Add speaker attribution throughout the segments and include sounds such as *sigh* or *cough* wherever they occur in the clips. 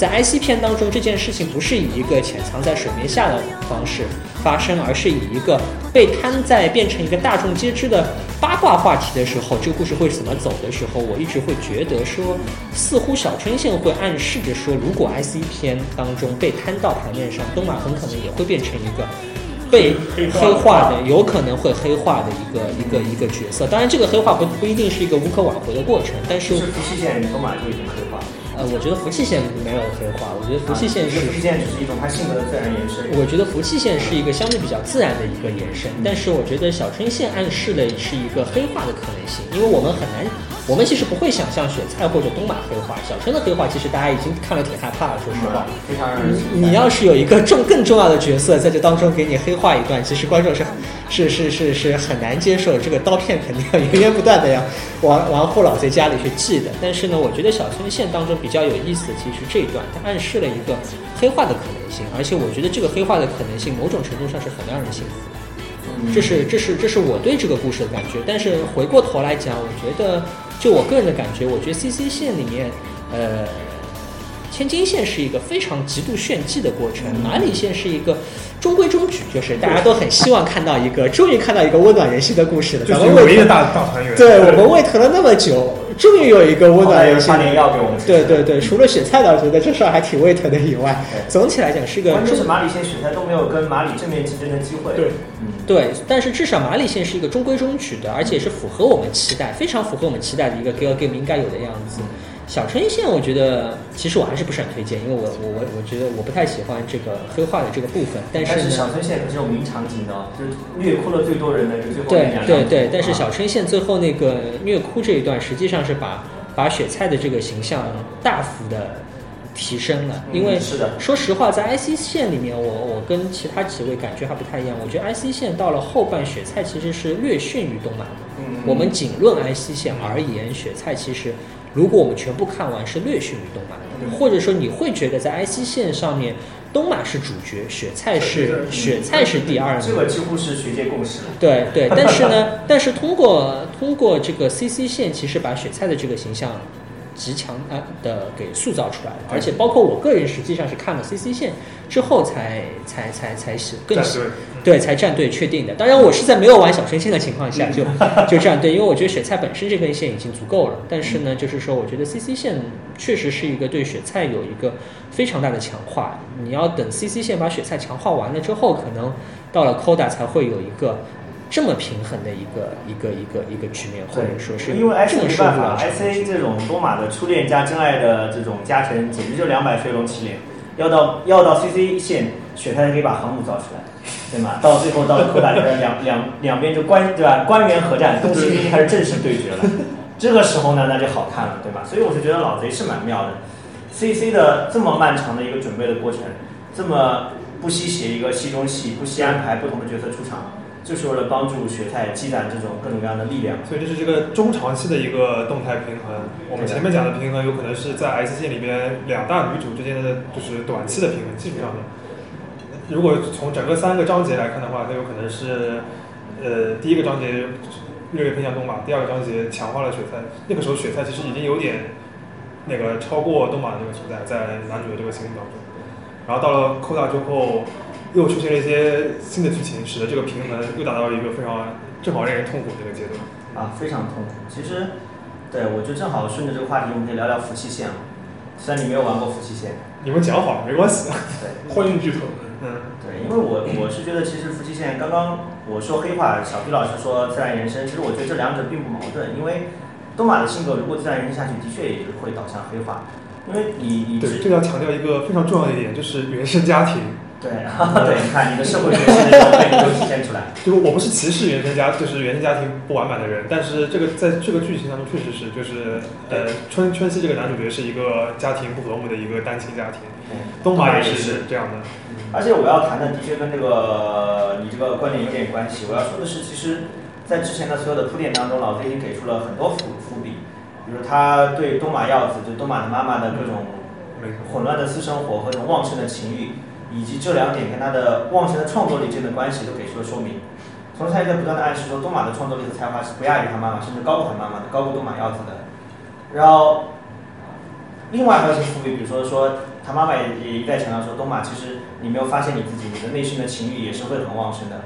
Speaker 1: 在 IC 片当中这件事情不是以一个潜藏在水面下的方式发生，而是以一个被摊在变成一个大众皆知的八卦话题的时候，这个故事会怎么走的时候，我一直会觉得说，似乎小春线会暗示着说，如果 IC 片当中被摊到台面上，东马很可能也会变成一个。被黑化的，有可能会黑化的一个一个一个角色。当然，这个黑化不不一定是一个无可挽回的过程。但是，
Speaker 2: 福气线东马就已经黑化。
Speaker 1: 呃，我觉得福气线没有黑化。我觉得福气线是
Speaker 2: 福气线只是一种他性格的自然延伸。
Speaker 1: 我觉得福气线是一个相对比较自然的一个延伸。但是，我觉得小春线暗示的是一个黑化的可能性，因为我们很难。我们其实不会想象雪菜或者东马黑化，小春的黑化其实大家已经看了挺害怕了。说实话，
Speaker 2: 非常让
Speaker 1: 人。你要是有一个重更重要的角色在这当中给你黑化一段，其实观众是是是是是很难接受。这个刀片肯定要源源不断的要往往后老在家里去寄的。但是呢，我觉得小春线当中比较有意思的，其实这一段它暗示了一个黑化的可能性，而且我觉得这个黑化的可能性某种程度上是很让人信服的。这是这是这是我对这个故事的感觉。但是回过头来讲，我觉得。就我个人的感觉，我觉得 C C 线里面，呃，千金线是一个非常极度炫技的过程，马里线是一个中规中矩，就是大家都很希望看到一个，终于看到一个温暖人心的故事了。
Speaker 3: 就是唯一的大大团圆。
Speaker 1: 对我们胃疼了那么久，终于有一个温暖人心。
Speaker 2: 的药给我们。
Speaker 1: 对对对，除了雪菜倒觉得这事儿还挺胃疼的以外，总体来讲是个。
Speaker 2: 关键是马里线雪菜都没有跟马里正面竞争的机会。
Speaker 3: 对。
Speaker 1: 对，但是至少马里线是一个中规中矩的，而且是符合我们期待，非常符合我们期待的一个 Gal Game 应该有的样子。小春线，我觉得其实我还是不是很推荐，因为我我我我觉得我不太喜欢这个黑化的这个部分。但是
Speaker 2: 小春线可是有名场景的，就是虐哭了最多人的最后
Speaker 1: 对对对，但是小春线最后那个虐哭这一段，实际上是把把雪菜的这个形象大幅的。提升了，因为是的说实话，在 IC 线里面，我我跟其他几位感觉还不太一样。我觉得 IC 线到了后半，雪菜其实是略逊于动漫的。我们仅论 IC 线而言，雪菜其实如果我们全部看完，是略逊于东马的。或者说，你会觉得在 IC 线上面，东马是主角，雪菜是雪菜是第二。
Speaker 2: 这个几乎是学界共识。
Speaker 1: 对对，但是呢，*laughs* 但是通过通过这个 CC 线，其实把雪菜的这个形象。极强啊的给塑造出来了，而且包括我个人实际上是看了 CC 线之后才才才才是更对才站队确定的。当然我是在没有玩小春线的情况下就 *laughs* 就站队，因为我觉得雪菜本身这根线已经足够了。但是呢，就是说我觉得 CC 线确实是一个对雪菜有一个非常大的强化。你要等 CC 线把雪菜强化完了之后，可能到了 Koda 才会有一个。这么平衡的一个一个一个一个局面，或者说是
Speaker 2: 因为 IC 没办法，S A 这种多马的初恋加真爱的这种加成，简直就两百飞龙起脸。要到要到 CC 线，雪才可以把航母造出来，对吗？到最后到了扣打两两两边就官对吧？官员合战，东西兵开始正式对决了。这个时候呢，那就好看了，对吧？所以我是觉得老贼是蛮妙的。CC 的这么漫长的一个准备的过程，这么不惜写一个戏中戏，不惜安排不同的角色出场。就是为了帮助雪菜积攒这种各种各样的力量，
Speaker 3: 所以这是这个中长期的一个动态平衡。我们前面讲的平衡，有可能是在 S 线里边两大女主之间的就是短期的平衡，技术上面。如果从整个三个章节来看的话，它有可能是，呃，第一个章节略略偏向东马，第二个章节强化了雪菜。那个时候雪菜其实已经有点那个超过东马的那个存在，在男主的这个心目当中。然后到了扣大之后。又出现了一些新的剧情，使得这个平衡又达到了一个非常正好让人痛苦的一个阶段。
Speaker 2: 啊，非常痛苦。其实，对我就正好顺着这个话题，我们可以聊聊服气线啊。虽然你没有玩过服气线，
Speaker 3: 你们讲好了，没关系。
Speaker 2: 对，
Speaker 3: 欢迎剧透。
Speaker 2: 嗯，对，因为我我是觉得，其实服气线刚刚我说黑化，小皮老师说自然延伸，其实我觉得这两者并不矛盾。因为东马的性格如果自然延伸下去，的确也会导向黑化。因为你你
Speaker 3: 对，这要强调一个非常重要的一点，就是原生家庭。
Speaker 2: 对，*laughs* 对，你看你的社会学都体现出来。*laughs*
Speaker 3: 就我不是歧视原生家，就是原生家庭不完满的人，但是这个在这个剧情当中确实是，就是呃，春春熙这个男主角是一个家庭不和睦的一个单亲家庭，东马也是这样的。
Speaker 2: 而且我要谈的的确跟这个你这个观点有点关系。我要说的是，其实，在之前的所有的铺垫当中，老子已经给出了很多伏伏笔，比如他对东马耀子，就东马的妈妈的各种混乱的私生活和这种旺盛的情欲。以及这两点跟他的旺盛的创作力之间的关系都给出了说明。同时，他也在不断的暗示说，东马的创作力和才华是不亚于他妈妈，甚至高过他妈妈的，高过东马耀子的。然后，另外还有一些伏笔，比如说说他妈妈也也一再强调说，东马其实你没有发现你自己，你的内心的情欲也是会很旺盛的。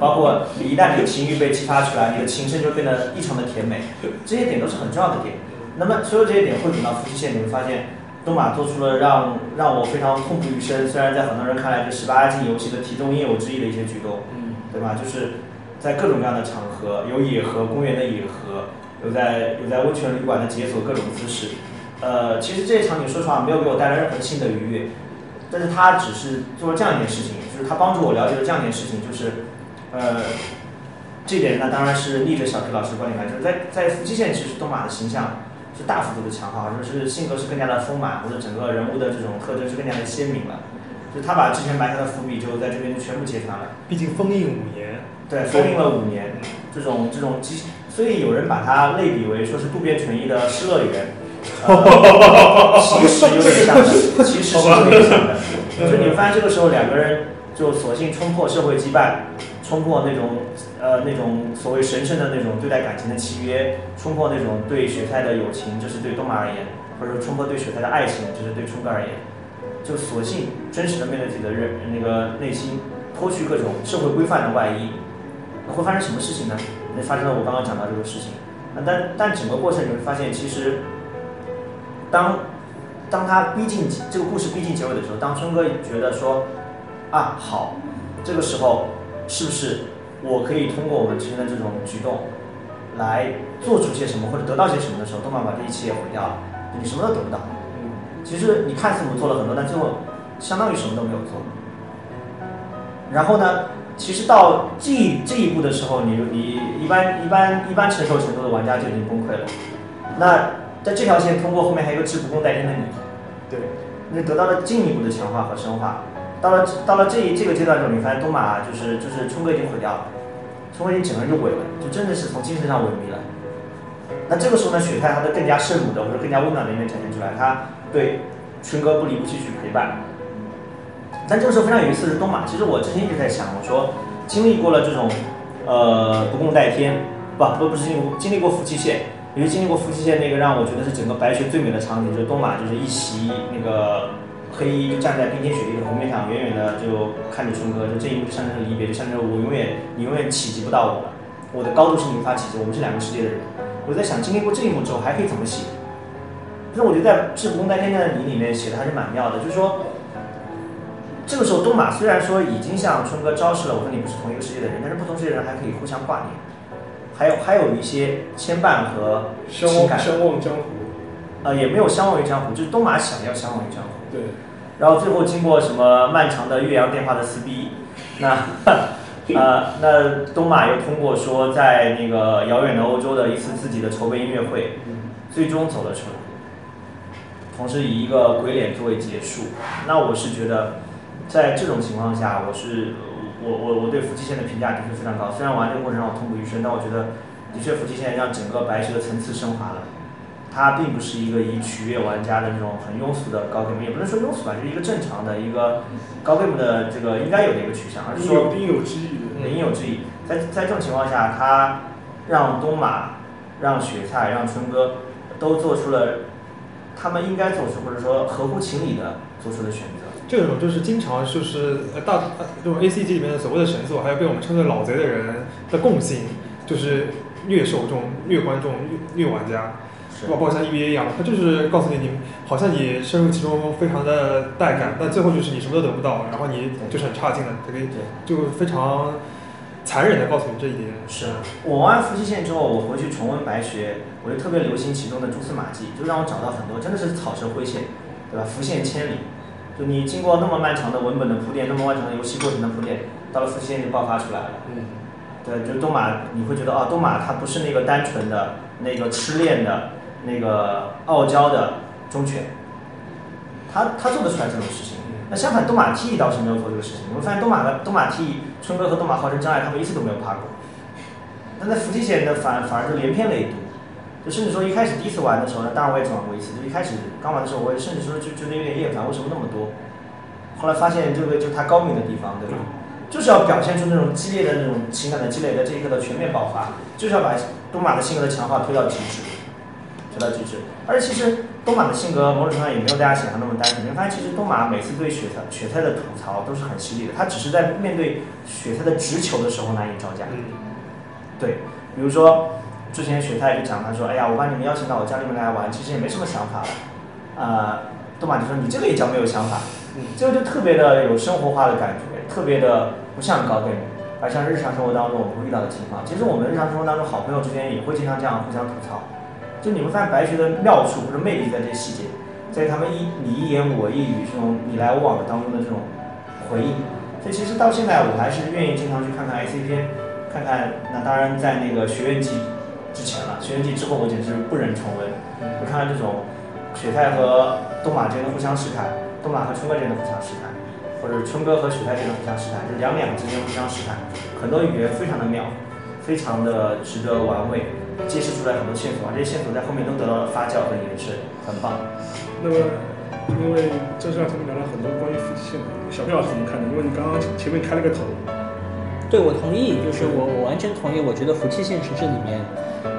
Speaker 2: 包括你一旦你的情欲被激发出来，你的情声就变得异常的甜美，这些点都是很重要的点。那么所有这些点汇总到夫妻线，你会发现东马做出了让让我非常痛不欲生，虽然在很多人看来是十八禁游戏的题中应有之义的一些举动，
Speaker 1: 嗯，
Speaker 2: 对吧？就是在各种各样的场合，有野河公园的野河，有在有在温泉旅馆的解锁各种姿势。呃，其实这些场景说实话没有给我带来任何新的愉悦，但是他只是做了这样一件事情，就是他帮助我了解了这样一件事情，就是呃，这点呢当然是逆着小皮老师的观点来，就是在在夫妻线其实东马的形象是大幅度的强化，就是性格是更加的丰满，或者整个人物的这种特征是更加的鲜明了。就他把之前埋下的伏笔就在这边就全部揭穿了。
Speaker 3: 毕竟封印五年，
Speaker 2: 对，封印了五年，这种这种机，所以有人把它类比为说是渡边淳一的《失乐园 *laughs*》呃，其实有点像的，其实是有点像的。*laughs* *laughs* 就你发现这个时候两个人就索性冲破社会羁绊，冲破那种呃那种所谓神圣的那种对待感情的契约，冲破那种对雪菜的友情，就是对东马而言，或者说冲破对雪菜的爱情，就是对冲哥而言，就索性真实的面对自己的人那个内心，脱去各种社会规范的外衣，会发生什么事情呢？那发生了我刚刚讲到这个事情。那，但但整个过程你会发现，其实当当他逼近这个故事逼近结尾的时候，当春哥觉得说啊好，这个时候是不是我可以通过我们之间的这种举动来做出些什么或者得到些什么的时候，动漫把这一切也毁掉了，你什么都得不到。其实你看似我们做了很多，但最后相当于什么都没有做。然后呢，其实到这这一步的时候，你你一般一般一般承受程度的玩家就已经崩溃了。那在这条线通过后面还有一个志不共戴天的你，
Speaker 3: 对，
Speaker 2: 那得到了进一步的强化和深化。到了到了这一这个阶段之后，你发现东马就是就是冲哥已经毁掉了，冲哥已经整个人就毁了，就真的是从精神上萎靡了。那这个时候呢，雪太他的更加圣母的或者更加温暖的一面展现出来，他对春哥不离不弃去陪伴。但这个时候非常有意思的是东马，其实我之前一直在想，我说经历过了这种呃不共戴天，不不不是经历经历过夫妻线，也是经历过夫妻线那个让我觉得是整个白雪最美的场景，就是东马就是一袭那个黑衣站在冰天雪地的湖面上，远远的就看着春哥，就这一幕象征着离别，就象征着我永远你永远企及不到我，我的高度是你无法企及，我们是两个世界的人。我在想经历过这一幕之后还可以怎么写？但是我觉得在《志不共戴天的你》里面写的还是蛮妙的，就是说。这个时候，东马虽然说已经向春哥昭示了我和你不是同一个世界的人，但是不同世界的人还可以互相挂念，还有还有一些牵绊和情感，
Speaker 4: 相忘江湖，
Speaker 2: 呃，也没有相忘于江湖，就是东马想要相忘于江湖。
Speaker 4: 对，
Speaker 2: 然后最后经过什么漫长的岳阳电话的撕逼，那 *laughs* 呃那东马又通过说在那个遥远的欧洲的一次自己的筹备音乐会，最终走了出来，同时以一个鬼脸作为结束。那我是觉得，在这种情况下，我是我我我对福气线的评价的确非常高。虽然玩这个过程让我痛不欲生，但我觉得的确福气线让整个白蛇的层次升华了。它并不是一个以取悦玩家的那种很庸俗的高 game，也不能说庸俗吧，就是一个正常的一个高 game 的这个应该有的一个取向，而是说
Speaker 4: 应有之义的。
Speaker 2: 应有之义。在在这种情况下，他让东马、让雪菜、让春哥都做出了他们应该做出或者说合乎情理的做出的选择。
Speaker 3: 这种就是经常就是呃大呃这种 A C G 里面的所谓的神作，还有被我们称作老贼的人的共性，就是虐受众、虐观众、虐虐玩家。
Speaker 2: 是
Speaker 3: 包括像 EVA 一样，他就是告诉你，你好像你深入其中，非常的带感，但最后就是你什么都得不到，然后你就是很差劲的，这个
Speaker 2: 对。
Speaker 3: 就非常残忍的告诉你这一点。
Speaker 2: 是我玩完伏羲线之后，我回去重温白学，我就特别留心其中的蛛丝马迹，就让我找到很多真的是草蛇灰线，对吧？浮现千里，就你经过那么漫长的文本的铺垫，那么漫长的游戏过程的铺垫，到了伏羲线就爆发出来了。
Speaker 4: 嗯，
Speaker 2: 对，就东马，你会觉得啊，东马他不是那个单纯的、那个痴恋的、那个傲娇的忠犬，他他做得出来这种事情。那相反，东马 T 倒是没有做这个事情。你会发现东马的东马 T 春哥和东马号称真爱，他们一次都没有趴过。但在伏击线呢，反反而就连篇累牍，就甚至说一开始第一次玩的时候呢，当然我也只玩过一次，就一开始刚玩的时候，我也甚至说就觉得有点厌烦，为什么那么多？后来发现这个就是他高明的地方，对吧？就是要表现出那种激烈的那种情感的积累，在这一刻的全面爆发，就是要把东马的性格的强化推到极致。雪菜巨制。而且其实东马的性格某种程度上也没有大家想象那么单纯。你会发现，其实东马每次对雪菜雪菜的吐槽都是很犀利的，他只是在面对雪菜的直球的时候难以招架。
Speaker 3: 嗯，
Speaker 2: 对，比如说之前雪菜就讲，他说：“哎呀，我把你们邀请到我家里面来玩，其实也没什么想法了。”呃，东马就说：“你这个也叫没有想法。”
Speaker 3: 嗯
Speaker 2: 这个就特别的有生活化的感觉，特别的不像高 game，而像日常生活当中我们会遇到的情况。其实我们日常生活当中，好朋友之间也会经常这样互相吐槽。就你会发现白学的妙处或者魅力在这些细节，在他们一你一言我一语这种你来我往的当中的这种回应。所以其实到现在我还是愿意经常去看看 IC 片，看看那当然在那个学院季之前了，学院季之后我简直不忍重温。就看看这种雪菜和东马之间的互相试探，东马和春哥之间的互相试探，或者春哥和雪菜之间的互相试探，就两两之间互相试探，很多语言非常的妙，非常的值得玩味，揭示出来很多线索，而这些线索在后面都得到了发酵和延伸，很棒。
Speaker 4: 那么，因为这是让他们聊了很多关于福气线的，小票是怎么看的？因为你刚刚前面开了个头，
Speaker 1: 对，我同意，就是我我完全同意。我觉得福气线是这里面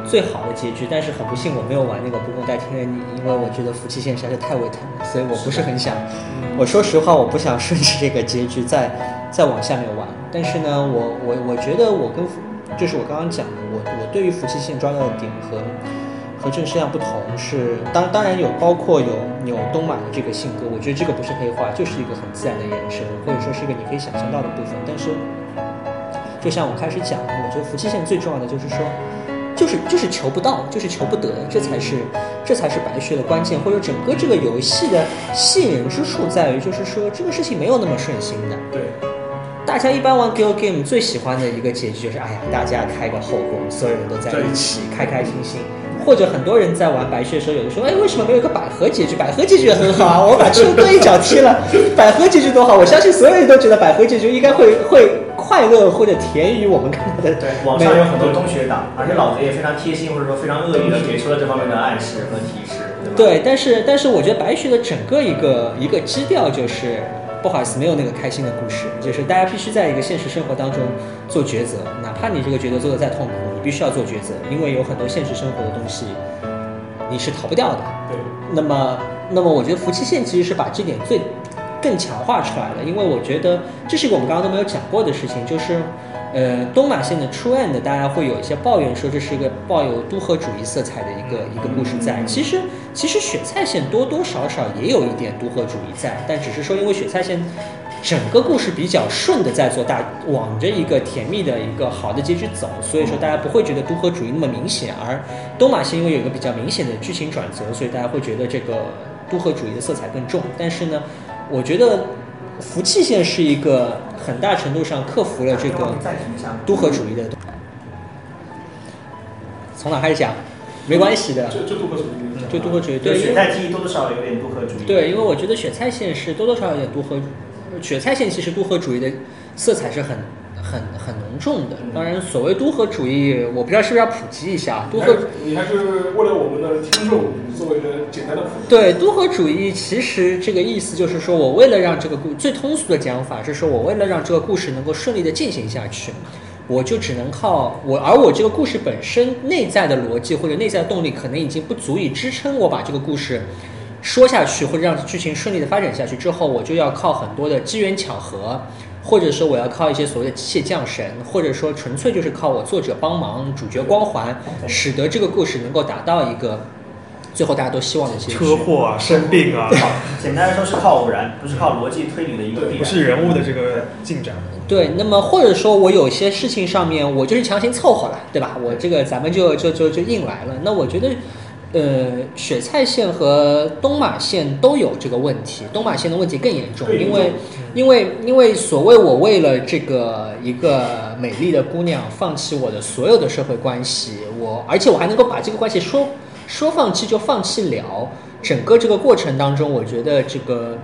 Speaker 1: 最好的结局，但是很不幸我没有玩那个不共戴天的你，因为我觉得福气线实在是太胃疼了，所以我不是很想。我说实话，我不想顺着这个结局再再往下面玩。但是呢，我我我觉得我跟福就是我刚刚讲的，我我对于福气线抓到的点和和正式样不同是，当当然有包括有有东马的这个性格，我觉得这个不是黑化，就是一个很自然的延伸，或者说是一个你可以想象到的部分。但是就像我开始讲的，我觉得福气线最重要的就是说，就是就是求不到，就是求不得，这才是这才是白学的关键，或者整个这个游戏的吸引人之处在于，就是说这个事情没有那么顺心的。
Speaker 4: 对，
Speaker 1: 大家一般玩 Gal Game 最喜欢的一个结局就是，哎呀，大家开个后宫，所有人都在一起，开开心心。或者很多人在玩白血的时候，有的时候，哎，为什么没有一个百合结局？百合结局也很好啊，我把春哥一脚踢了，百合结局多好！我相信所有人都觉得百合结局应该会会快乐或者甜于我们看到的。
Speaker 2: 对，网上有很多东学党，而且老子也非常贴心或者说非常恶意的给出了这方面的暗示和提示，对吧？
Speaker 1: 对，但是但是我觉得白雪的整个一个一个基调就是，不好意思，没有那个开心的故事，就是大家必须在一个现实生活当中做抉择，哪怕你这个抉择做的再痛苦，你必须要做抉择，因为有很多现实生活的东西你是逃不掉的。
Speaker 4: 对，
Speaker 1: 那么，那么我觉得夫妻线其实是把这点最更强化出来了，因为我觉得这是一个我们刚刚都没有讲过的事情，就是，呃，东马线的出 end 大家会有一些抱怨说这是一个抱有都合主义色彩的一个一个故事在，其实其实雪菜线多多少少也有一点都合主义在，但只是说因为雪菜线。整个故事比较顺的在做大，往着一个甜蜜的一个好的结局走，所以说大家不会觉得都合主义那么明显，而东马线因为有一个比较明显的剧情转折，所以大家会觉得这个都合主义的色彩更重。但是呢，我觉得福气线是一个很大程度上克服了这个
Speaker 2: 暂停一下。
Speaker 1: 都合主义的。从哪开始讲？没关系的，
Speaker 4: 就就都合主义
Speaker 1: 就都合主义。对，
Speaker 2: 对雪菜记忆多多少少有点都合主义。
Speaker 1: 对，因为我觉得雪菜线是多多少少有点多合，雪菜线其实多合主义的色彩是很很很浓重的。当然，所谓都合主义，我不知道是不是要普及一下。都合
Speaker 4: 你还是为了我们的听众做一个简单的普及。
Speaker 1: 对都合主义，其实这个意思就是说我为了让这个故最通俗的讲法是说我为了让这个故事能够顺利的进行下去，我就只能靠我，而我这个故事本身内在的逻辑或者内在的动力可能已经不足以支撑我把这个故事说下去，或者让剧情顺利的发展下去之后，我就要靠很多的机缘巧合，或者说我要靠一些所谓的机械降神，或者说纯粹就是靠我作者帮忙、主角光环，使得这个故事能够达到一个最后大家都希望的结局。
Speaker 3: 车祸啊、生病啊，*laughs*
Speaker 2: 简单来说是靠偶然，不是靠逻辑推理的一个必然。
Speaker 3: 不是人物的这个进展。
Speaker 1: 对，那么或者说我有些事情上面我就是强行凑合了，对吧？我这个咱们就就就就硬来了。那我觉得，呃，雪菜线和东马线都有这个问题，东马线的问题更严重，因为因为因为所谓我为了这个一个美丽的姑娘放弃我的所有的社会关系，我而且我还能够把这个关系说说放弃就放弃了，整个这个过程当中，我觉得这个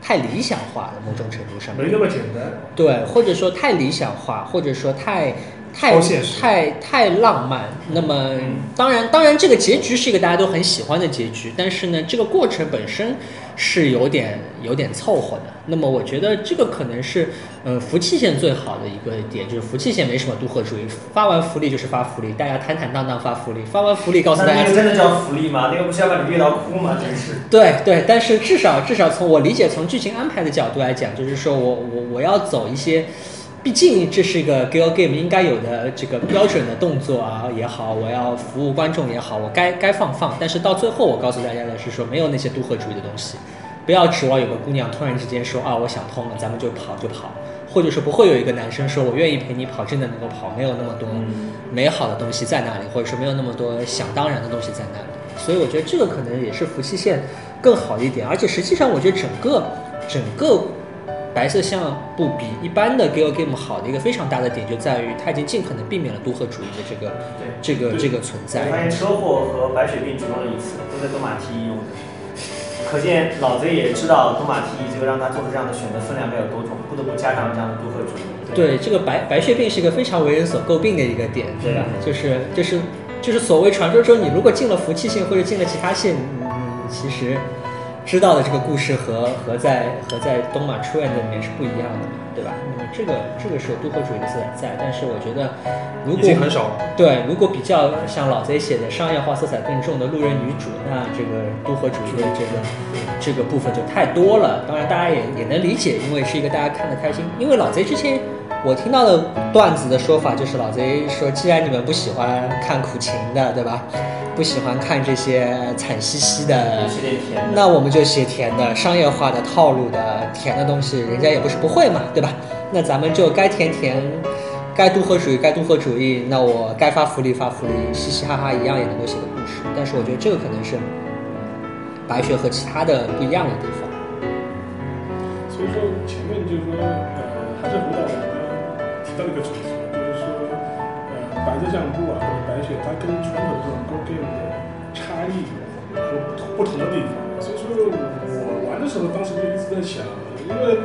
Speaker 1: 太理想化了，某种程度上面
Speaker 4: 没那么简单。
Speaker 1: 对，或者说太理想化，或者说太太太太浪漫。那么当然，当然这个结局是一个大家都很喜欢的结局，但是呢，这个过程本身是有点有点凑合的。那么我觉得这个可能是，呃，福气线最好的一个点，就是福气线没什么渡河主义，发完福利就是发福利，大家坦坦荡荡发福利，发完福利告诉大家
Speaker 2: 那那个真的叫福利吗？那个不是要把你虐到哭吗？真是。
Speaker 1: 对对，但是至少至少从我理解，从剧情安排的角度来讲，就是说我我我要走一些，毕竟这是一个 gal game 应该有的这个标准的动作啊也好，我要服务观众也好，我该该放放。但是到最后，我告诉大家的是说，没有那些都合主义的东西，不要指望有个姑娘突然之间说啊，我想通了，咱们就跑就跑，或者说不会有一个男生说我愿意陪你跑，真的能够跑，没有那么多美好的东西在那里，或者说没有那么多想当然的东西在那里。所以我觉得这个可能也是伏羲线更好一点，而且实际上我觉得整个整个白色相不比一般的 gal game 好的一个非常大的点就在于它已经尽可能避免了都合主义的这个这个这个存
Speaker 2: 我
Speaker 1: 在。
Speaker 2: 发现车祸和白血病只用了一次，都在东马 T 用的。可见老贼也知道东马 T 这个让他做出这样的选择分量该有多重，不得不加上这样的都合主义。
Speaker 1: 对，这个白白血病是一个非常为人所诟病的一个点，对吧？就是就是就是所谓传说中，你如果进了服气线或者进了其他线，你你其实知道的这个故事和和在和在东马出院的里面是不一样的嘛，对吧？那么这个这个是有都合主义的色彩在，但是我觉得如
Speaker 3: 已
Speaker 1: 果
Speaker 3: 经很少了。
Speaker 1: 对，如果比较像老贼写的商业化色彩更重的路人女主，那这个都合主义的这个这个部分就太多了。当然，大家也也能理解，因为是一个大家看得开心。因为老贼之前我听到的段子的说法就是，老贼说，既然你们不喜欢看苦情的，对吧？不喜欢看这些惨兮兮的，那我们就写甜的、商业化的、套路的、甜的东西，人家也不是不会嘛，对吧？那咱们就该甜甜，该都合主义该都合主义，那我该发福利发福利，嘻嘻哈哈一样也能够写个故事。但是我觉得这个可能是白雪和其他的不一样的地方。
Speaker 4: 所以说前面就是说，呃，还是回到到一个主题，就是说，呃，白色相簿啊，或者白雪，它跟传统的这种 Go Game 的差异和不不同的地方。所以说我玩的时候，当时就一直在想，因为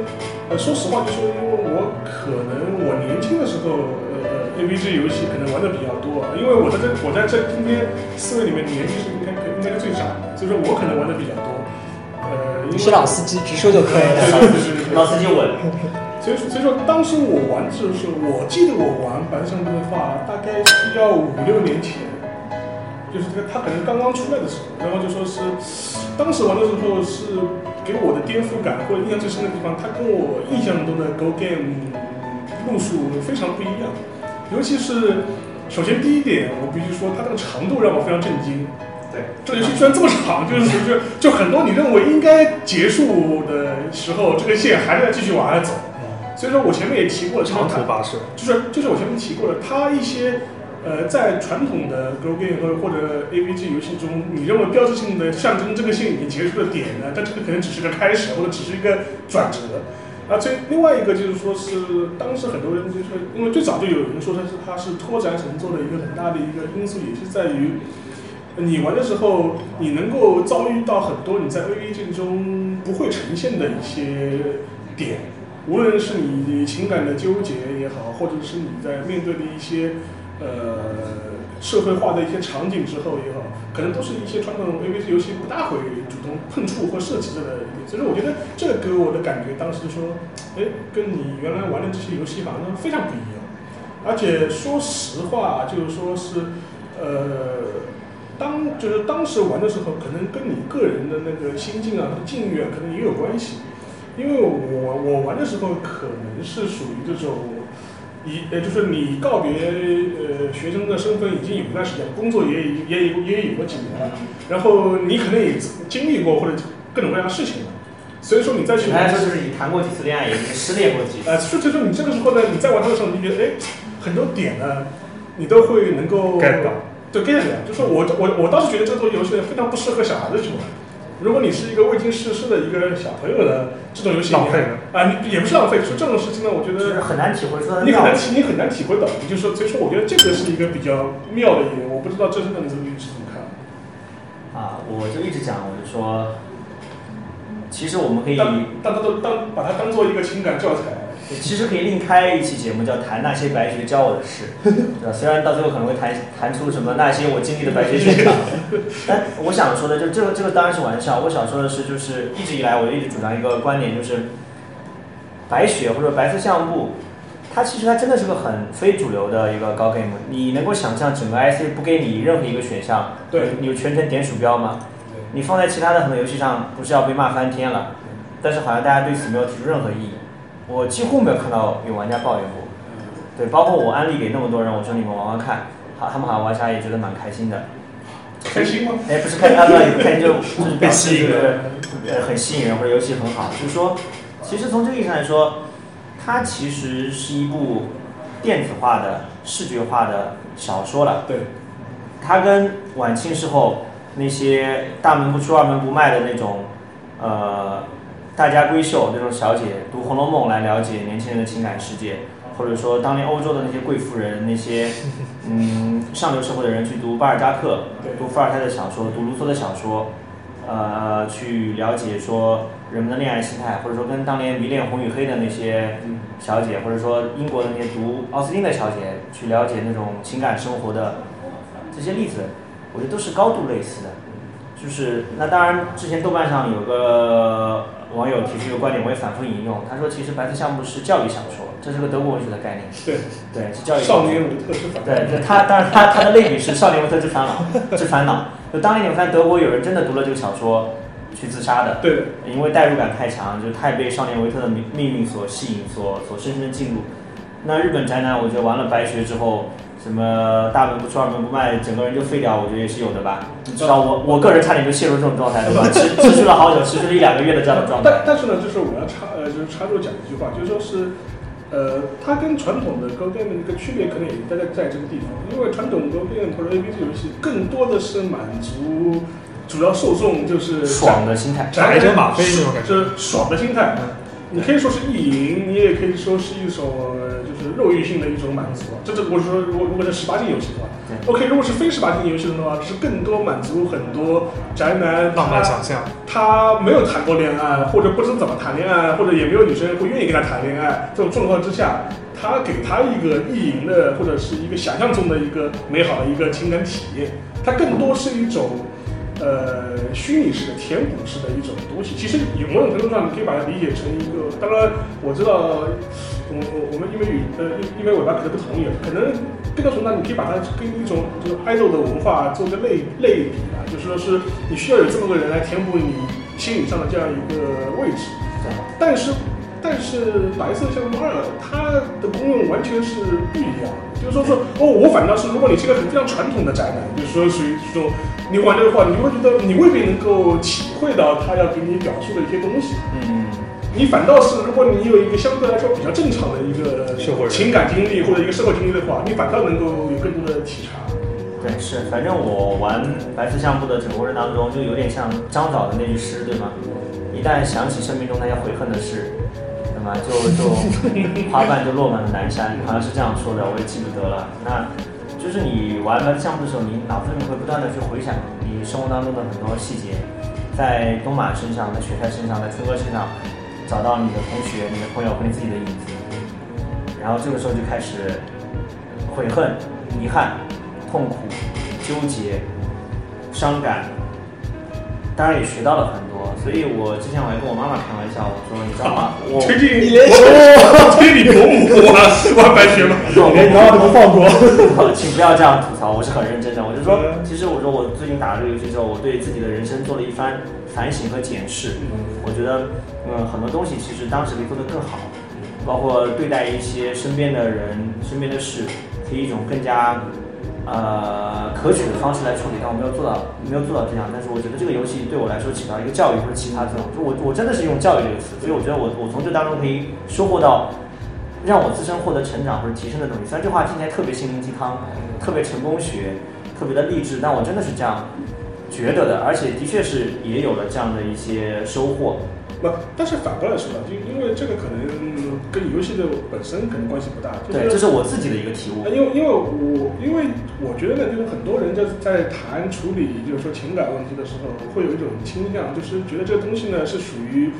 Speaker 4: 呃，说实话，就说因为我可能我年轻的时候，呃，AVG 游戏可能玩的比较多，因为我在这我在这今天四位里面年纪是应该应该是最长的，所以说我可能玩的比较多。呃，因为
Speaker 1: 老司机，直说就可以了。
Speaker 2: 老司机稳，
Speaker 4: 所以，所以说当时我玩的时候，我记得我玩白色相簿的话，大概是要五六年前，就是这个它可能刚刚出来的时候，然后就说是当时玩的时候是给我的颠覆感或者印象最深的地方，它跟我印象中的 Go Game 路数非常不一样，尤其是首先第一点，我必须说它这个长度让我非常震惊。
Speaker 2: 对，
Speaker 4: 这个游戏居然这么长，就是就就很多你认为应该结束的时候，这个线还在继续往下走。所以说我前面也提过了，
Speaker 3: 长途跋涉，
Speaker 4: 就是就是我前面提过了，它一些呃在传统的 g r o game 或或者 AVG 游戏中，你认为标志性的象征这个线已经结束的点呢，但这个可能只是个开始，或者只是一个转折。啊，最另外一个就是说是当时很多人就是因为最早就有人说它是它是拓展神作的一个很大的一个因素，也是在于。你玩的时候，你能够遭遇到很多你在 AVG 中不会呈现的一些点，无论是你情感的纠结也好，或者是你在面对的一些呃社会化的一些场景之后也好，可能都是一些传统 AVG 游戏不大会主动碰触或涉及的一点。所以说，我觉得这个给我的感觉，当时就说，哎，跟你原来玩的这些游戏好像非常不一样。而且说实话，就是说是，呃。当就是当时玩的时候，可能跟你个人的那个心境啊、境遇啊，可能也有关系。因为我我玩的时候，可能是属于这种，一呃，就是你告别呃学生的身份已经有一段时间，工作也也也也有过几年了，然后你可能也经历过或者各种各样的事情了，所以说你再去
Speaker 2: 简单来说就是你谈过几次恋爱，也失恋过几次。
Speaker 4: 呃，所以说你这个时候呢，你再玩它的时候，你就觉得哎，很多点呢，你都会能够
Speaker 3: get 到。
Speaker 4: 对 get 到，就是我我我倒是觉得这种游戏非常不适合小孩子去玩。如果你是一个未经世事的一个小朋友呢这种游戏，
Speaker 3: 浪费了
Speaker 4: 啊，你也不是浪费，说这种事情呢，我觉
Speaker 2: 就是
Speaker 4: 得
Speaker 2: 很难体会
Speaker 4: 你很。难体你很难体会到，也就是说，所以说我觉得这个是一个比较妙的一点，我不知道这是你你是怎么看？
Speaker 2: 啊，我就一直讲，我就说，其实我们可以，
Speaker 4: 当当它都当把它当做一个情感教材，
Speaker 2: 其实可以另开一期节目，叫谈那些白学教我的事，*laughs* 对吧？虽然到最后可能会谈谈出什么那些我经历的白学现场，但我想说的就这个这个当然是玩笑。我想说的是，就是一直以来我一直主张一个观点，就是白雪或者白色相簿，它其实它真的是个很非主流的一个高 game。你能够想象整个 IC 不给你任何一个选项，
Speaker 4: 对
Speaker 2: 你就全程点鼠标吗？你放在其他的很多游戏上，不是要被骂翻天了？但是好像大家对此没有提出任何异议，我几乎没有看到有玩家抱怨过。对，包括我安利给那么多人，我说你们玩玩看，好，他们好像玩起来也觉得蛮开心的。
Speaker 4: 开心吗？
Speaker 2: 哎，不是开心，啊，不是开心就 *laughs* 就是表示
Speaker 3: 被吸引
Speaker 2: 就是呃很吸引人或者游戏很好，就是说，其实从这个意义上来说，它其实是一部电子化的视觉化的小说了。
Speaker 4: 对，
Speaker 2: 它跟晚清时候那些大门不出二门不迈的那种，呃，大家闺秀那种小姐读《红楼梦》来了解年轻人的情感世界，或者说当年欧洲的那些贵妇人、那些嗯上流社会的人去读巴尔扎克、读伏尔泰的小说、读卢梭的小说，呃，去了解说人们的恋爱心态，或者说跟当年迷恋红与黑的那些
Speaker 4: 嗯。
Speaker 2: 小姐，或者说英国的那些读奥斯汀的小姐，去了解那种情感生活的这些例子，我觉得都是高度类似的。就是那当然，之前豆瓣上有个网友提出一个观点，我也反复引用，他说其实白色项目是教育小说，这是个德国文学的概念，
Speaker 4: 对，
Speaker 2: 对，是教育小说。
Speaker 4: 少年维特之反
Speaker 2: 对，就他当然他他的类比是《少年维特之烦恼》*laughs* 之烦恼。就当年你看德国有人真的读了这个小说去自杀的，
Speaker 4: 对，
Speaker 2: 因为代入感太强，就太被少年维特的命命运所吸引，所所深深的进入。那日本宅男，我觉得玩了白学之后，什么大门不出二门不迈，整个人就废掉，我觉得也是有的吧。你知道我我个人差点就陷入这种状态，对吧？持持续了好久，持续了一两个月的这样的状态
Speaker 4: 但。但是呢，就是我要插呃，就是插入讲一句话，就是说是，呃，它跟传统的 Go Game 的一个区别，可能也大概在这个地方，因为传统 Go Game 或者 ABG 游戏更多的是满足主要受众就是
Speaker 2: 爽的心态，
Speaker 3: 宅着马飞那种感觉
Speaker 4: 就是爽的心态。你可以说是意淫，你也可以说是一种肉欲性的一种满足。这这我是说，如果如果是十八禁游戏的话。
Speaker 2: 对
Speaker 4: ，OK，如果是非十八禁游戏的话，是更多满足很多宅男
Speaker 3: 浪漫想象，
Speaker 4: 他没有谈过恋爱，或者不知怎么谈恋爱，或者也没有女生会愿意跟他谈恋爱，这种状况之下，他给他一个意淫的或者是一个想象中的一个美好的一个情感体验，它更多是一种呃虚拟式的、填补式的一种东西。其实有某种程度上，你可以把它理解成一个，当然我知道。我我我们因为与呃因因为尾巴可能不同意，可能更多程度上你可以把它跟一种就是 idol 的文化做个类类比吧，就是说是你需要有这么个人来填补你心理上的这样一个位置。但是但是白色相簿二它的功用完全是不一样的，就是说说哦，我反倒是如果你是一个很非常传统的宅男，就是说属于这种你玩这个话，你会觉得你未必能够体会到他要给你表述的一些东西。
Speaker 2: 嗯，
Speaker 4: 你反倒是，如果你有一个相对来说比较正常的一个
Speaker 3: 社会
Speaker 4: 情感经历或者一个社会经历的话，你反倒能够有更多的体察。
Speaker 2: 对，是，反正我玩白色相簿的整个过程当中，就有点像张导的那句诗，对吗？一旦想起生命中那些悔恨的事，对吗？就就花瓣就落满了南山，好像是这样说的，我也记不得了。那就是你玩白色相簿的时候，你脑子里会不断的去回想你生活当中的很多细节，在东马身上，在雪菜身上，在春哥身上，找到你的同学、你的朋友和你自己的影子，然后这个时候就开始悔恨、遗憾、痛苦、纠结、伤感，当然也学到了很多。所以我之前我还跟我妈妈开玩笑，我说你知道吗？我
Speaker 4: 推荐
Speaker 1: 你连
Speaker 4: 我推你伯母我我白学吗？*laughs*
Speaker 1: 我连你妈妈都 *laughs* 放过。*laughs*
Speaker 2: 请不要这样吐槽，我是很认真的。我就说，其实我说我最近打了这个游戏之后，我对自己的人生做了一番反省和检视。我觉得，嗯，很多东西其实当时可以做得更好，包括对待一些身边的人、身边的事，可以一种更加呃可取的方式来处理。但我没有做到，没有做到这样。但是我觉得这个游戏对我来说起到一个教育或者启发作用。就我我真的是用教育这个词，所以我觉得我我从这当中可以收获到。让我自身获得成长或者提升的东西。虽然这话听起来特别心灵鸡汤，特别成功学，特别的励志，但我真的是这样觉得的，而且的确是也有了这样的一些收获。
Speaker 4: 不，但是反过来说呢，就因为这个可能跟游戏的本身可能关系不大，就是
Speaker 2: 对，这是我自己的一个体悟
Speaker 4: 呃。因为因为我因为我觉得呢，就是很多人在在谈处理就是说情感问题的时候，会有一种倾向，就是觉得这个东西呢是属于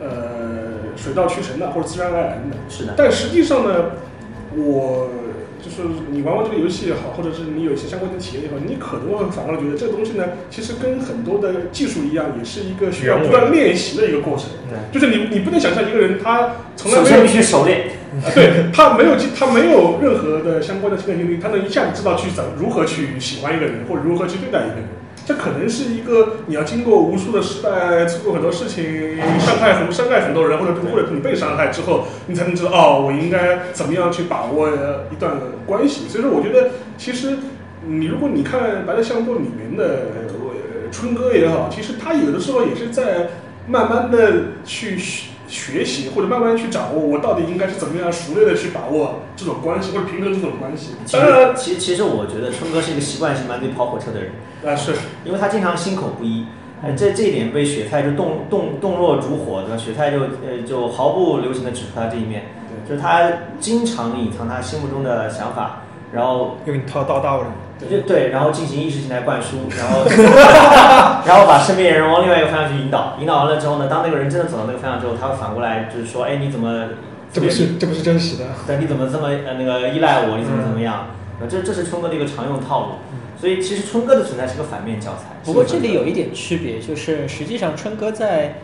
Speaker 4: 呃水到渠成的或者自然而然的。
Speaker 2: 是的，
Speaker 4: 但实际上呢，我就是你玩玩这个游戏也好，或者是你有一些相关的体验也好，你可能会反过来觉得这个东西呢，其实跟很多的技术一样，也是一个需要不断练习的一个过程。
Speaker 2: 对，
Speaker 4: 就是你你不能想象一个人他从来没有
Speaker 2: 首先必须熟练，
Speaker 4: 啊，对他没有经他没有任何的相关的经验经历，他能一下子知道去怎如何去喜欢一个人，或者如何去对待一个人。这可能是一个你要经过无数的失败，做过很多事情，伤害很伤害很多人，或者或者你被伤害之后，你才能知道哦，我应该怎么样去把握一段关系。所以说，我觉得其实你如果你看《白色相簿》里面的春哥也好，其实他有的时候也是在慢慢的去学学习，或者慢慢去掌握我到底应该是怎么样熟练的去把握这种关系，或者平衡这种关系。
Speaker 2: 其
Speaker 4: 当然，
Speaker 2: 实，其其实我觉得春哥是一个习惯性满嘴跑火车的人，
Speaker 4: 啊是
Speaker 2: 因为他经常心口不一。呃，这这一点被雪菜就动动动若烛火，对吧？雪菜就呃就毫不留情的指出他这一面，就是他经常隐藏他心目中的想法，然后
Speaker 3: 用一套道道理。
Speaker 2: 就对，然后进行意识形态灌输，然后 *laughs* 然后把身边人往另外一个方向去引导，引导完了之后呢，当那个人真的走到那个方向之后，他会反过来就是说，哎，你怎么
Speaker 3: 这不是这不是真实的。
Speaker 2: 对，你怎么这么呃那个依赖我？你怎么怎么样？呃，这这是春哥的一个常用套路。所以其实春哥的存在是个反面教材。
Speaker 1: 不过这里有一点区别，就是实际上春哥在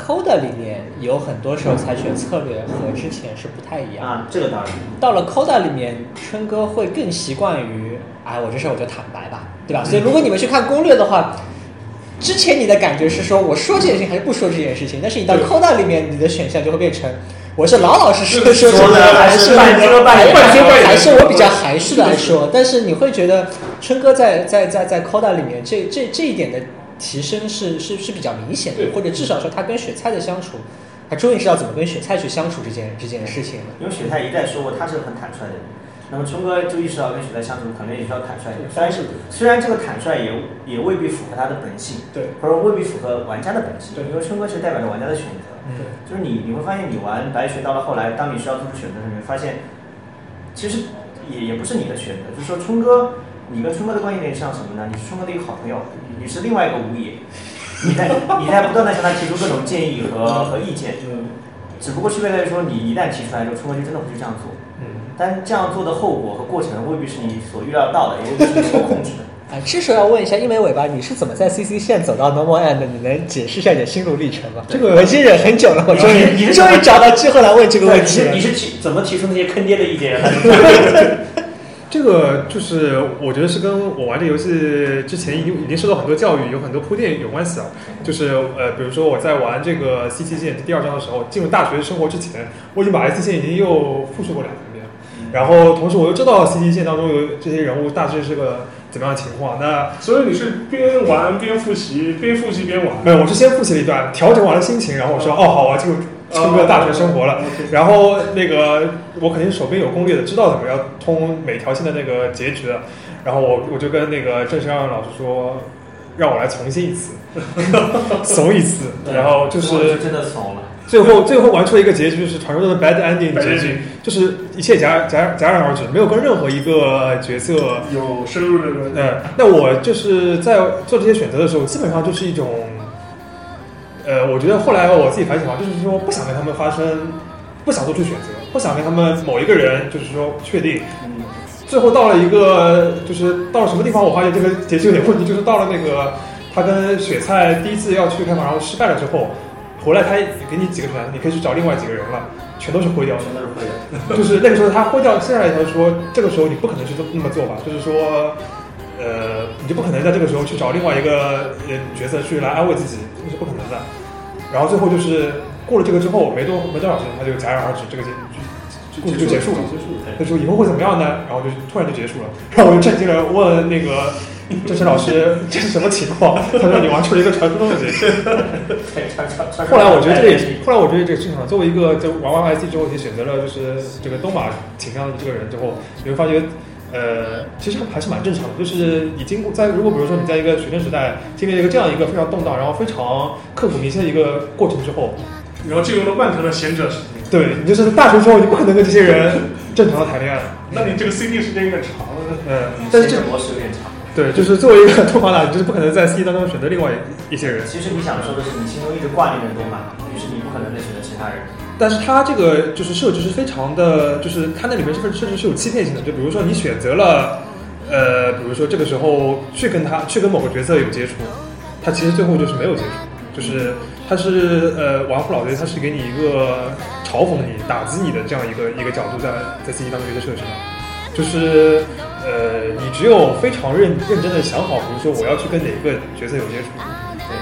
Speaker 1: Coda 里面有很多时候采取的策略和之前是不太一样。
Speaker 2: 啊，这个当然。
Speaker 1: 到了 Coda 里面，春哥会更习惯于，哎，我这事儿我就坦白吧，对吧？所以如果你们去看攻略的话，之前你的感觉是说我说这件事情还是不说这件事情，但是你到 Coda 里面，你的选项就会变成。我是老老实实的说，
Speaker 2: 说的还是半遮半掩
Speaker 1: 半遮半掩，还是我比较含蓄的来说。但是你会觉得春哥在在在在 Coda 里面，这这这一点的提升是是是比较明显的，或者至少说他跟雪菜的相处，他终于知道怎么跟雪菜去相处这件这件事情了。
Speaker 2: 因为雪菜一再说过他是很坦率的人，那么春哥就意识到跟雪菜相处可能也需要坦率一点。虽然是虽然这个坦率也也未必符合他的本性，
Speaker 4: 对，
Speaker 2: 或者未必符合玩家的本性，
Speaker 4: 对
Speaker 2: 因为春哥其实代表着玩家的选择。
Speaker 4: 对
Speaker 2: 就是你你会发现，你玩白雪到了后来，当你需要做出选择的时候，你会发现，其实也也不是你的选择，就是说春哥，你跟春哥的关系有点像什么呢？你是春哥的一个好朋友，你是另外一个无野，你在你在不断的向他提出各种建议和和意见，只不过区别在于说，你一旦提出来之后，春哥就真的会去这样做，
Speaker 3: 嗯，
Speaker 2: 但这样做的后果和过程未必是你所预料到的，也未必是你所控制的。
Speaker 1: 啊，*laughs* 这时候要问一下，因为尾巴，你是怎么在 CC 线走到 Normal End 的？你能解释一下你的心路历程吗？这个我已经忍很久了，我终
Speaker 2: 你是
Speaker 1: 于终于找到机会来问这个问题了
Speaker 2: 你。是提怎么提出那些坑爹的意见的？*laughs*
Speaker 3: 这个就是我觉得是跟我玩这游戏之前已经已经受到很多教育，有很多铺垫有关系啊。就是呃，比如说我在玩这个 C C 线第二章的时候，进入大学生活之前，我已经把 S 线已经又复述过两遍。然后同时我又知道 C C 线当中有这些人物大致是个怎么样的情况。那
Speaker 4: 所以你是边玩边复习，边复习边玩。
Speaker 3: 没有，我是先复习了一段，调整完了心情，然后我说哦好，我要进入春哥大学生活了。然后那个我肯定手边有攻略的，知道怎么样通每条线的那个结局的。然后我我就跟那个郑世让老师说，让我来重新一次，怂一次。然后就是
Speaker 2: 真的怂了。
Speaker 3: 最后最后玩出了一个结局，就是传说中的 bad ending 结局就是一切戛戛戛然而止，没有跟任何一个角色
Speaker 4: 有深入的人，
Speaker 3: 呃，那我就是在做这些选择的时候，基本上就是一种，呃，我觉得后来我自己反省啊，就是说不想跟他们发生，不想做出选择，不想跟他们某一个人就是说确定。
Speaker 4: 嗯，
Speaker 3: 最后到了一个，就是到了什么地方，我发现这个结局有点问题，就是到了那个他跟雪菜第一次要去开房，然后失败了之后，回来他给你几个选择，你可以去找另外几个人了，全都是灰掉。
Speaker 2: 全都是灰的。
Speaker 3: 就是那个时候他灰掉，剩下来他说，这个时候你不可能去这那么做吧？就是说，呃，你就不可能在这个时候去找另外一个呃角色去来安慰自己，那是不可能的。然后最后就是过了这个之后，没多没多少时间，他就戛然而止，这个结就故事就结束了。
Speaker 4: 结束了。
Speaker 3: 他说以后会怎么样呢？然后就突然就结束了，*laughs* 然后我就震惊了，问那个 *laughs* 郑晨老师这是什么情况？他说你玩出了一个传说中的结局。*laughs* 后来我觉得这个也是，后来我觉得这个正常。作为一个就玩完 IC 之后，你选择了就是这个东马倾向的这个人之后，你会发觉，呃，其实还是蛮正常的。就是你经过在如果比如说你在一个学生时代经历了一个这样一个非常动荡，然后非常刻骨铭心的一个过程之后，
Speaker 4: 然后进入了漫长的贤者时期。
Speaker 3: 对你就是大学之后你不可能跟这些人正常的谈恋爱了。*laughs*
Speaker 4: 那你这个 CD 时间有点长了。
Speaker 3: 嗯，但是这个
Speaker 2: 模式有点长。
Speaker 3: 对，就是作为一个托马党，你就是不可能在 CD 当中选择另外一些人。
Speaker 2: 其实你想说的是，你心中一直挂念着东马，于是你不可能再选择其他人。
Speaker 3: 但是它这个就是设置是非常的，就是它那里面是设置是有欺骗性的。就比如说你选择了，呃，比如说这个时候去跟他去跟某个角色有接触，他其实最后就是没有接触，就是他是呃玩户老贼，他是给你一个嘲讽你、打击你的这样一个一个角度在在 C 级当中一个设置的，就是呃你只有非常认认真的想好，比如说我要去跟哪个角色有接触，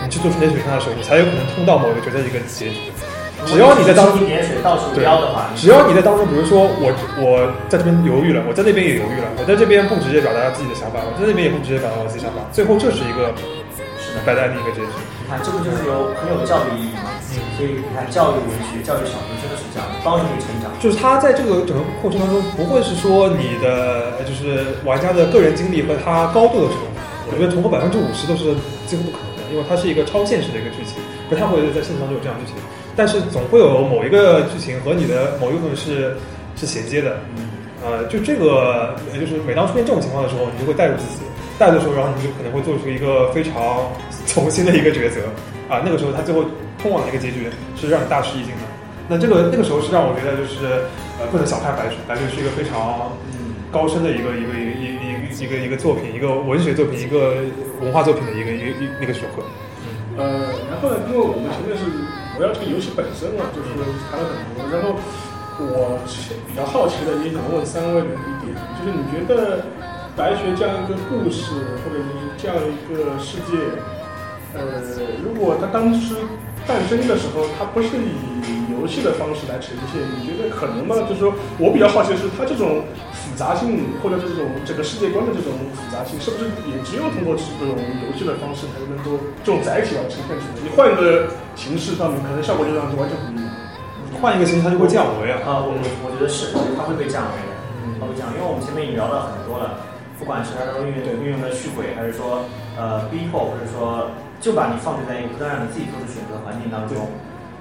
Speaker 3: 你去做出那选项的时候，你才有可能通到某个角色一个结局。只要你在当
Speaker 2: 中点水到处撩的话，
Speaker 3: 只要你在当中，比如说我我在这边犹豫了，我在那边也犹豫了，我在这边不直接表达自己的想法，我在那边也不直接表达我自己想法，最后这是一个
Speaker 2: 是的
Speaker 3: 白带的一个结局。
Speaker 2: 你看，这个就是有很有教育意义嘛。所以你看，教育文学、教育小说真的是这样，帮助你成长。
Speaker 3: 就是他在这个整个过程当中，不会是说你的就是玩家的个人经历和他高度的重合，我觉得重合百分之五十都是几乎不可能的，因为它是一个超现实的一个剧情，不太会在现实当中有这样剧情。但是总会有某一个剧情和你的某一部分是是衔接的，呃，就这个，就是每当出现这种情况的时候，你就会带入自己，带入的时候，然后你就可能会做出一个非常从新的一个抉择，啊，那个时候他最后通往的一个结局是让你大吃一惊的。那这个那个时候是让我觉得就是呃不能小看白雪，白雪是一个非常高深的一个一个一一一一个一个作品，一个文学作品，一个文化作品的一个一个一那个学科。
Speaker 4: 呃，然后呢，因为我们前面是围绕这个游戏本身啊，就是谈了很多。然后我比较好奇的，也想问三位的一点，就是你觉得白雪这样一个故事，或者就是这样一个世界，呃，如果它当时诞生的时候，它不是以游戏的方式来呈现，你觉得可能吗？就是说我比较好奇的是，它这种杂性或者这种整个世界观的这种复杂性，是不是也只有通过这种游戏的方式才能够这种载体来呈现出来？你换一个形式上面，可能效果就让就完全不一样。
Speaker 3: 换一个形式，它就会降维啊。
Speaker 2: 啊，我我觉得是，它会被降维。的，它会降，因为我们前面已经聊了很多了，不管是它的运运用的续轨，还是说呃逼迫，或者说就把你放置在一个不断让你自己做出选择的环境当中。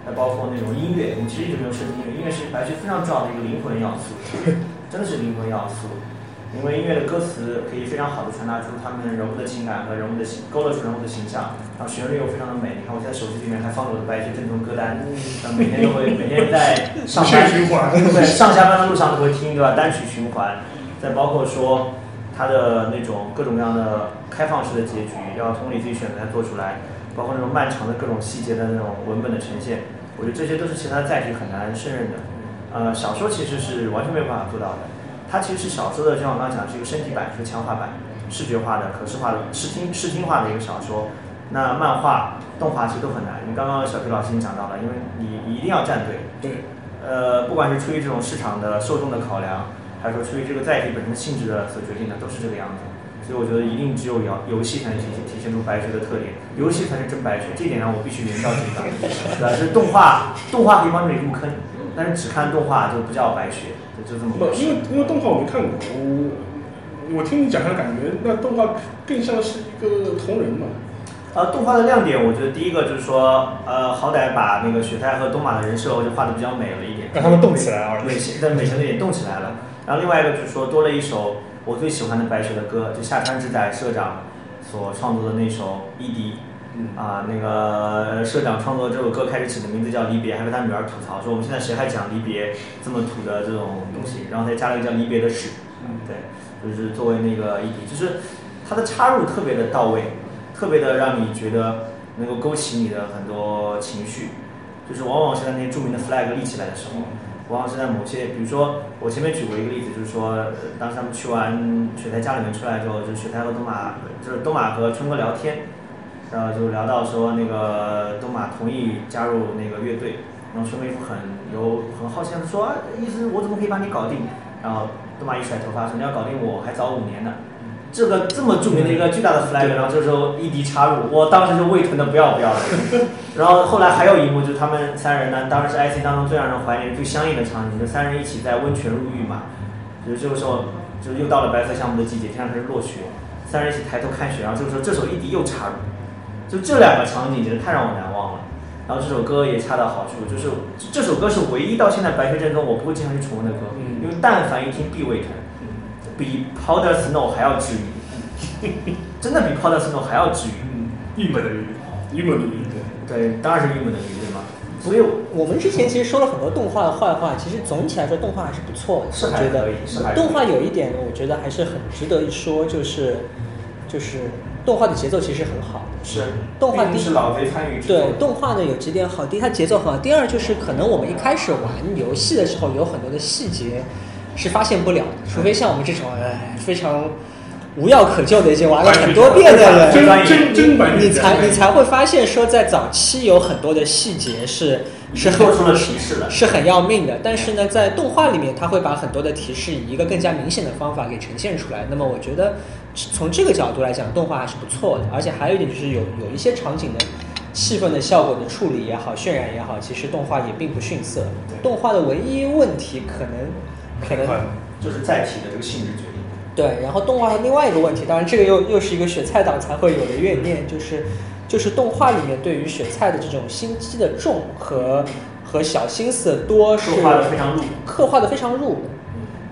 Speaker 2: 还包括那种音乐，我们其实一直没有涉及音乐，音乐是白区非常重要的一个灵魂要素，真的是灵魂要素。因为音乐的歌词可以非常好的传达出他们人物的情感和人物的形，勾勒出人物的形象，然后旋律又非常的美。你看我现在手机里面还放着我的白雪正宗歌单，每天都会每天在上班
Speaker 4: 循环，
Speaker 2: 对上下班的路上都会听，对吧？单曲循环。再包括说它的那种各种各样的开放式的结局，要从你自己选择来做出来，包括那种漫长的各种细节的那种文本的呈现。我觉得这些都是其他载体很难胜任的，呃，小说其实是完全没有办法做到的。它其实是小说的，就像我刚刚讲，是一个升级版，是个强化版，视觉化的、可视化的、视听视听化的一个小说。那漫画、动画其实都很难。因为刚刚小皮老师已经讲到了，因为你你一定要站队。
Speaker 4: 对。
Speaker 2: 呃，不管是出于这种市场的受众的考量，还是说出于这个载体本身的性质的所决定的，都是这个样子。所以我觉得一定只有游游戏才能体现体现出白雪的特点，游戏才是真白雪，这一点上我必须连到这个，*laughs* 对吧？就是动画，动画可以帮助你入坑，但是只看动画就不叫白雪，就就这么
Speaker 4: 不，因为因为动画我没看过，我我听你讲下来感觉，那动画更像是一个同人嘛。
Speaker 2: 呃，动画的亮点，我觉得第一个就是说，呃，好歹把那个雪太和东马的人设就画的比较美了一点，
Speaker 3: 让他们动起来了，
Speaker 2: 美型，但美型的也动起来了。然后另外一个就是说，多了一首。我最喜欢的白雪的歌，就下川直宰社长所创作的那首《一滴》。啊，那个社长创作这首歌开始起的名字叫《离别》，还被他女儿吐槽说我们现在谁还讲离别这么土的这种东西？然后再加了一个叫《离别的事》。嗯，对，就是作为那个一体，就是它的插入特别的到位，特别的让你觉得能够勾起你的很多情绪。就是往往是在那些著名的 flag 立起来的时候。往往是在某些，比如说我前面举过一个例子，就是说，当时他们去完雪台家里面出来之后，就是雪台和东马，就是东马和春哥聊天，然后就聊到说那个东马同意加入那个乐队，然后春哥一副很有很好奇的说，意思我怎么可以把你搞定？然后东马一甩头发说你要搞定我还早五年呢。这个这么著名的一个巨大的 flag，然后这时候一迪插入，我当时就胃疼的不要不要的。*laughs* 然后后来还有一幕，就是他们三人呢，当然是 IC 当中最让人怀念、最相应的场景，就三人一起在温泉入浴嘛。就是这个时候，就是又到了白色项目的季节，天上开始落雪，三人一起抬头看雪，然后这个时候这时候一滴又插入，就这两个场景简直太让我难忘了。然后这首歌也恰到好处，就是这首歌是唯一到现在白雪阵中我不会经常去重温的歌，因为但凡一听必胃疼。比 Powder Snow 还要治愈，*laughs* 真的比 p o d 诺还要治愈。
Speaker 4: 嗯，郁闷的郁，郁闷的郁，对。
Speaker 2: 对，当然是郁闷的郁，对吗？所以
Speaker 1: 我们之前其实说了很多动画的坏话，其实总体来说动画还是不错的。
Speaker 2: 是
Speaker 1: 我觉得
Speaker 2: 还可以是还可以
Speaker 1: 动画有一点，我觉得还是很值得一说，就是就是动画的节奏其实很好。
Speaker 2: 是
Speaker 1: 动画第
Speaker 2: 毕竟是老贼参与
Speaker 1: 对动画呢有几点好，第一它节奏很好，第二就是可能我们一开始玩游戏的时候有很多的细节是发现不了的，除非像我们这种哎非常无药可救的已经玩了很多遍的人，
Speaker 4: 真
Speaker 2: 专业
Speaker 4: 真真版
Speaker 1: 你才你才会发现说在早期有很多的细节是是很
Speaker 2: 做出了提示的。
Speaker 1: 是很要命的，但是呢，在动画里面，它会把很多的提示以一个更加明显的方法给呈现出来。那么，我觉得从这个角度来讲，动画还是不错的。而且还有一点就是有有一些场景的气氛的效果的处理也好，渲染也好，其实动画也并不逊色。动画的唯一问题可能可能
Speaker 2: 就是载体的这个性质决定。
Speaker 1: 对，然后动画的另外一个问题，当然这个又又是一个雪菜党才会有的怨念，就是就是动画里面对于雪菜的这种心机的重和和小心思的多是
Speaker 2: 刻画的非常入。
Speaker 1: 刻画的非常入骨。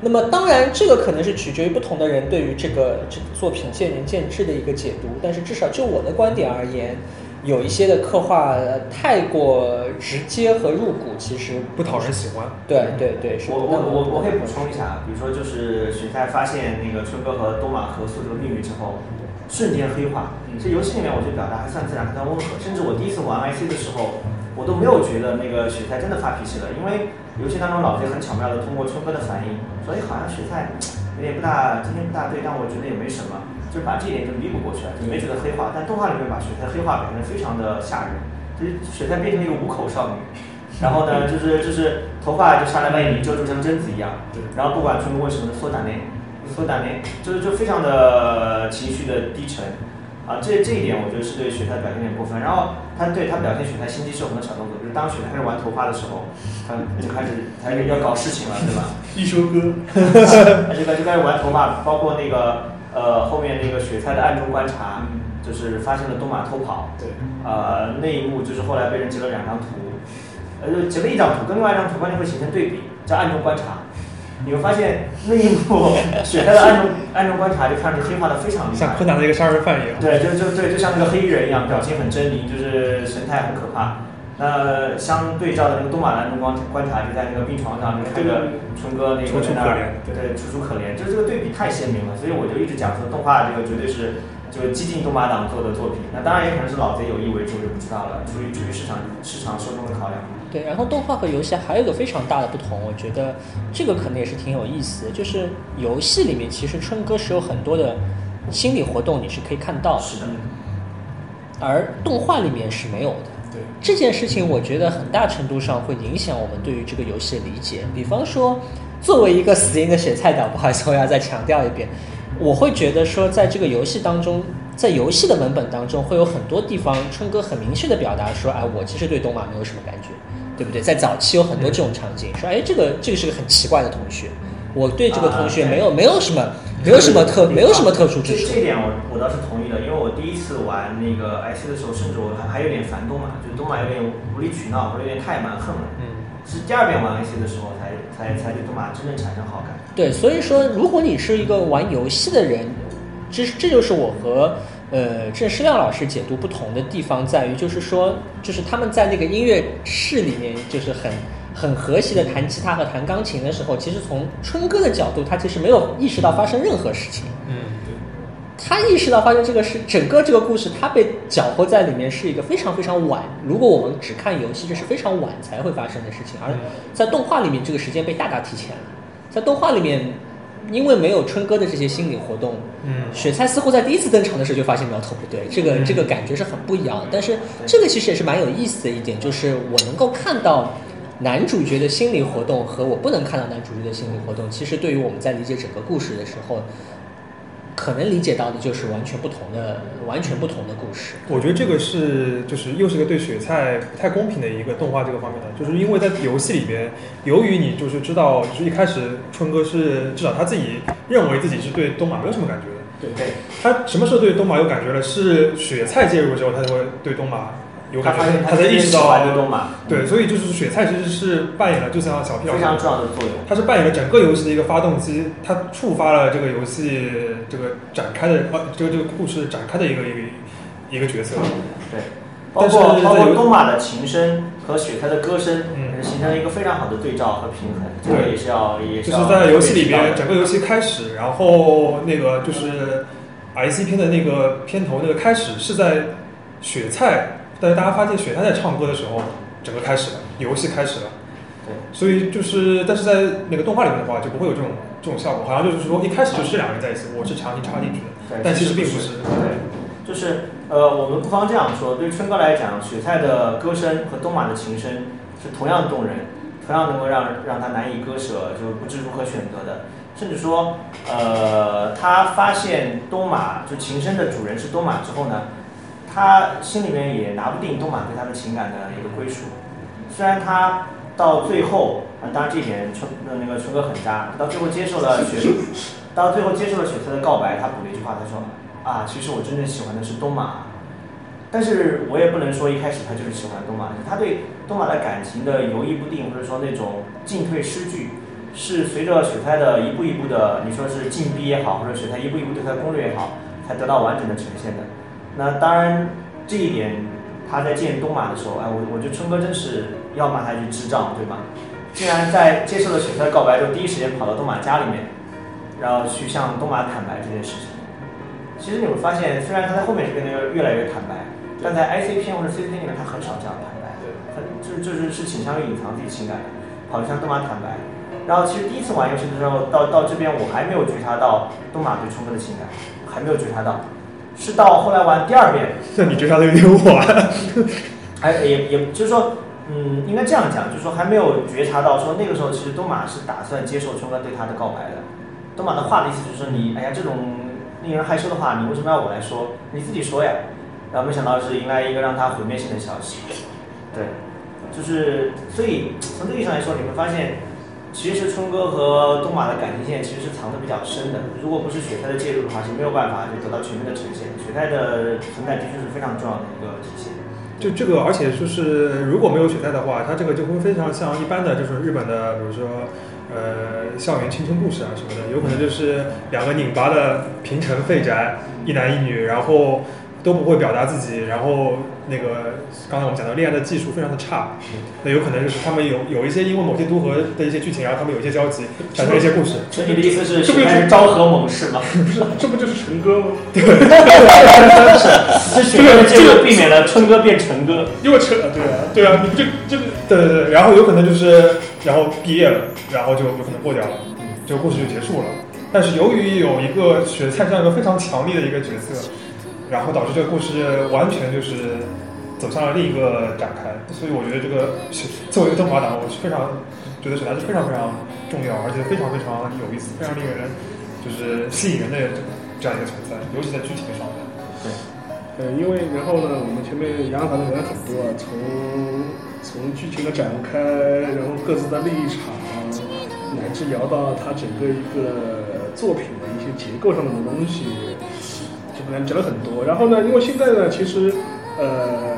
Speaker 1: 那么当然，这个可能是取决于不同的人对于这个这个作品见仁见智的一个解读，但是至少就我的观点而言，有一些的刻画呃太过直接和入骨，其实
Speaker 3: 不讨人喜欢。
Speaker 1: 对对对，是
Speaker 2: 我我我我可以补充一下，比如说就是雪菜发现那个春哥和东马合宿这个秘密之后，瞬间黑化。这游戏里面我觉得表达还算自然，还算温和，甚至我第一次玩 IC 的时候，我都没有觉得那个雪菜真的发脾气了，因为游戏当中老贼很巧妙的通过春哥的反应，所以好像雪菜有点不大今天不大对，但我觉得也没什么，就是把这一点就弥补过去了，就没觉得黑化。但动画里面把雪菜黑化表现得非常的吓人，就是雪菜变成一个五口少女。*laughs* 然后呢，就是就是头发就上来把眼睛遮住，像贞子一样。然后不管春哥问什么，缩胆内，缩胆内，就是就非常的情绪的低沉。啊，这这一点我觉得是对雪菜表现有点过分。然后他对他表现雪菜心机是有很多小动作，就是当雪菜开始玩头发的时候，他就开始他就要搞事情了，对吧？*laughs*
Speaker 4: 一休哥，
Speaker 2: 他就开就开始玩头发，包括那个呃后面那个雪菜的暗中观察，就是发现了东马偷跑，
Speaker 4: 对，
Speaker 2: 呃那一幕就是后来被人截了两张图，呃就截了一张图，跟另外一张图关键会形成对比，叫暗中观察。你会发现那一幕雪菜的暗中暗中观察就看上去黑化的非常厉害，
Speaker 3: 像柯南的一个杀人犯一样。
Speaker 2: 对，就就对，就像那个黑衣人一样，表情很狰狞，就是神态很可怕。那相对照的那个东马兰中观观察，就在那个病床上，就看着春哥那个那儿对对，楚楚可怜，就这个对比太鲜明了，所以我就一直讲说动画这个绝对是就是激进东马党做的作品。那当然也可能是老贼有意为之，我就不知道了，出于出于市场市场受众的考量。
Speaker 1: 对，然后动画和游戏还有一个非常大的不同，我觉得这个可能也是挺有意思的，就是游戏里面其实春哥是有很多的心理活动你是可以看到的，
Speaker 2: 是的，
Speaker 1: 而动画里面是没有的。
Speaker 4: 对，
Speaker 1: 这件事情我觉得很大程度上会影响我们对于这个游戏的理解。比方说，作为一个死硬的雪菜党，不好意思，我要再强调一遍，我会觉得说，在这个游戏当中，在游戏的文本当中，会有很多地方，春哥很明确的表达说，哎，我其实对东马没有什么感觉，对不对？在早期有很多这种场景，说，哎，这个这个是个很奇怪的同学，我对这个同学
Speaker 2: 啊
Speaker 1: 没有没有什么没有什么特没有什么特殊之处
Speaker 2: 这这。点我我倒是同意的，因为我第一次玩那个 IC 的时候，甚至我还还有点烦东马，就是东马有点无理取闹，或者有点太蛮横了。
Speaker 1: 嗯。
Speaker 2: 是第二遍玩 IC 的时候才才才对东马真正产生好感。
Speaker 1: 对，所以说，如果你是一个玩游戏的人，这这就是我和呃郑世亮老师解读不同的地方，在于就是说，就是他们在那个音乐室里面，就是很很和谐的弹吉他和弹钢琴的时候，其实从春哥的角度，他其实没有意识到发生任何事情。
Speaker 3: 嗯，
Speaker 1: 他意识到发生这个事，整个这个故事他被搅和在里面是一个非常非常晚。如果我们只看游戏，这是非常晚才会发生的事情，而在动画里面，这个时间被大大提前了。在动画里面，因为没有春哥的这些心理活动，
Speaker 3: 嗯
Speaker 1: 雪菜似乎在第一次登场的时候就发现苗头不对，这个
Speaker 3: 嗯
Speaker 1: 这个感觉是很不一样的。但是这个其实也是蛮有意思的一点，就是我能够看到男主角的心理活动和我不能看到男主角的心理活动，其实对于我们在理解整个故事的时候，可能理解到的就是完全不同的、完全不同的故事。
Speaker 3: 我觉得这个是就是又是个对雪菜不太公平的一个动画这个方面的，就是因为在游戏里边，由于你就是知道，就是一开始春哥是至少他自己认为自己是对东马没有什么感觉的，
Speaker 2: 对对，
Speaker 3: 他什么时候对东马有感觉了？是雪菜介入之后，他才会对东马有感觉，
Speaker 2: 他发现
Speaker 3: 他才意识到，对，所以就是雪菜其实是扮演了，就像小师
Speaker 2: 非常重要的作用。
Speaker 3: 它是扮演了整个游戏的一个发动机，它触发了这个游戏这个展开的呃这个这个故事展开的一个一个一个角色。
Speaker 2: 对，包括包括东马的琴声和雪菜的歌声，
Speaker 3: 嗯
Speaker 2: 形成了一个非常好的对照和平衡。这个
Speaker 3: 对
Speaker 2: 也是要也是要
Speaker 3: 就是在游戏里边，整个游戏开始，然后那个就是 IC 片的那个片头那个开始是在雪菜，但是大家发现雪菜在唱歌的时候，整个开始了，游戏开始了。
Speaker 2: 对，
Speaker 3: 所以就是，但是在那个动画里面的话，就不会有这种这种效果，好像就是说一开始就是两个人在一起，我是强行插进去的，
Speaker 2: 对
Speaker 3: 但其实并不是。
Speaker 2: 对，就是呃，我们不妨这样说，对春哥来讲，雪菜的歌声和东马的琴声是同样动人，同样能够让让他难以割舍，就不知如何选择的。甚至说，呃，他发现东马就琴声的主人是东马之后呢，他心里面也拿不定东马对他的情感的一个归属。虽然他到最后，啊，当然这一点春呃那个春哥很渣，到最后接受了雪，到最后接受了雪菜的告白，他补了一句话，他说啊，其实我真正喜欢的是东马。但是我也不能说一开始他就是喜欢东马，他对东马的感情的犹豫不定，或者说那种进退失据，是随着雪菜的一步一步的，你说是进逼也好，或者雪菜一步一步对他的攻略也好，才得到完整的呈现的。那当然这一点，他在见东马的时候，哎，我我觉得春哥真是要骂他一句智障，对吧？竟然在接受了雪菜的告白之后，第一时间跑到东马家里面，然后去向东马坦白这件事情。其实你会发现，虽然他在后面是变得越来越坦白，但在 IC 片或者 CC 片里面，他很少这样坦白，他就就是是倾向于隐藏自己情感的，跑去向东马坦白。然后其实第一次玩游戏的时候，到到这边我还没有觉察到东马对春哥的情感，还没有觉察到，是到后来玩第二遍，
Speaker 3: 那你觉察的有点晚。*laughs*
Speaker 2: 哎，也也就是说，嗯，应该这样讲，就是说还没有觉察到说那个时候其实东马是打算接受春哥对他的告白的。东马的话的意思就是说你，哎呀，这种令人害羞的话，你为什么要我来说？你自己说呀。然后没想到是迎来一个让他毁灭性的消息。对，就是所以从这个意义上来说，你会发现，其实春哥和东马的感情线其实是藏的比较深的。如果不是雪菜的介入的话，是没有办法就得到全面的呈现。雪菜的存在的确是非常重要的一个体现。
Speaker 3: 就这个，而且就是如果没有雪菜的话，它这个就会非常像一般的，就是日本的，比如说呃校园青春故事啊什么的，有可能就是两个拧巴的平成废宅，一男一女，然后都不会表达自己，然后那个刚才我们讲到恋爱的技术非常的差，那有可能就是他们有有一些因为某些都合的一些剧情，然后他们有一些交集，产生一些故事。
Speaker 2: 所以你的意思是
Speaker 4: 这不就是
Speaker 2: 昭和猛士吗？
Speaker 4: 不是，这不就是陈哥吗？
Speaker 2: 对这雪菜的介入避免了春哥变成哥。
Speaker 4: 因为陈，对啊，对啊，你不就这个
Speaker 3: 对对对，然后有可能就是然后毕业了，然后就有可能过掉了，这个故事就结束了。但是由于有一个雪菜这样一个非常强力的一个角色，然后导致这个故事完全就是走向了另一个展开。所以我觉得这个作为一个动画党，我是非常觉得雪菜是非常非常重要，而且非常非常有意思，非常令人就是吸引人的这样一个存在，尤其在剧情上面。
Speaker 2: 对，
Speaker 4: 呃，因为然后呢，我们前面杨谈的人很多，从从剧情的展开，然后各自的立场，乃至聊到他整个一个作品的一些结构上面的东西，基本上讲了很多。然后呢，因为现在呢，其实呃，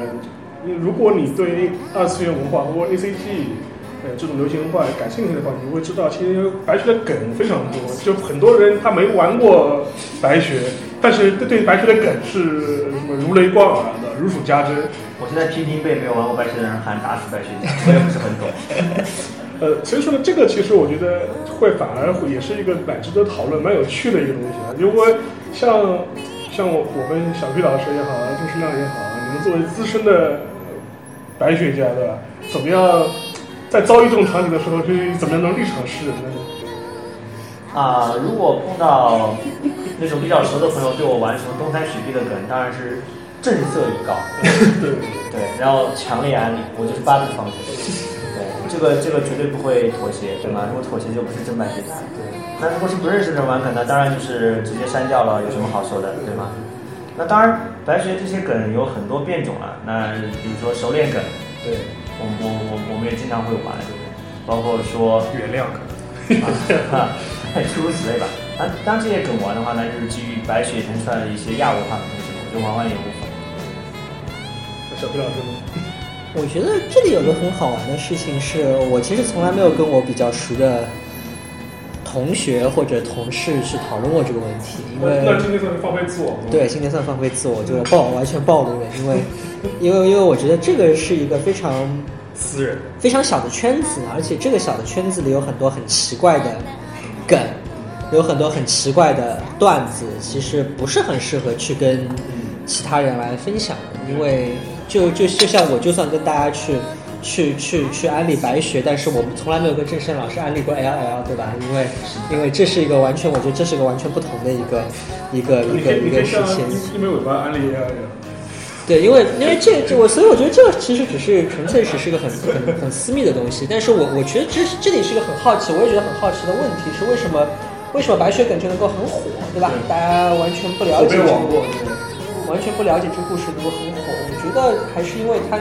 Speaker 4: 如果你对二次元文化或 A C G 呃这种流行文化感兴趣的话，你会知道，其实白雪的梗非常多。就很多人他没玩过白雪，但是对对白雪的梗是什么如雷贯耳的，如数家珍。*laughs*
Speaker 2: 我现在听听被没有玩过白雪的人喊打死白雪，我也不是很懂。
Speaker 4: 呃，所以说呢，这个其实我觉得会反而会也是一个蛮值得讨论、蛮有趣的一个东西啊。因为像像我我们小徐老师也好，啊，郑师亮也好啊，你们作为资深的白雪家，对吧？怎么样在遭遇这种场景的时候，去怎么样能立场示人呢？
Speaker 2: 啊、如果碰到那种比较熟的朋友对我玩什么东山雪碧的梗，当然是震慑以告。*laughs*
Speaker 4: 对，
Speaker 2: 对，然后强烈安利，我就是八字方针。对，这个这个绝对不会妥协，对吗？如果妥协就不是真白雪家。那如果是不认识的人玩梗那，当然就是直接删掉了，有什么好说的，对吗？那当然，白雪这些梗有很多变种了。那比如说熟练梗，
Speaker 4: 对，
Speaker 2: 我我我我们也经常会玩，对不对？包括说
Speaker 3: 原谅可能。
Speaker 2: 啊，诸如此类吧。啊，当这些梗玩的话，那就是基于白雪以前出来的一些亚文化的东西，我觉得玩玩也无妨。
Speaker 4: 小皮老师呢？
Speaker 1: 我觉得这里有个很好玩的事情是，我其实从来没有跟我比较熟的同学或者同事去讨论过这个问题，因为
Speaker 4: 那今天算是放飞自我吗？
Speaker 1: 对，今天算放飞自我，就是暴完全暴露了，因为 *laughs* 因为因为我觉得这个是一个非常
Speaker 3: 私人，
Speaker 1: 非常小的圈子，而且这个小的圈子里有很多很奇怪的梗，有很多很奇怪的段子，其实不是很适合去跟其他人来分享的，因为就就就像我就算跟大家去。去去去安利白学，但是我们从来没有跟郑胜老师安利过 LL，对吧？因为因为这是一个完全，我觉得这是一个完全不同的一个一个一个一个事情。
Speaker 4: 因为尾巴安利 LL。
Speaker 1: 对，因为因为这这我，所以我觉得这个其实只是纯粹只是一个很很很私密的东西。但是我我觉得这这里是一个很好奇，我也觉得很好奇的问题是为什么为什么白雪梗就能够很火，对吧？大家完全不了解，完全不了解这个故事能够很火。我觉得还是因为它。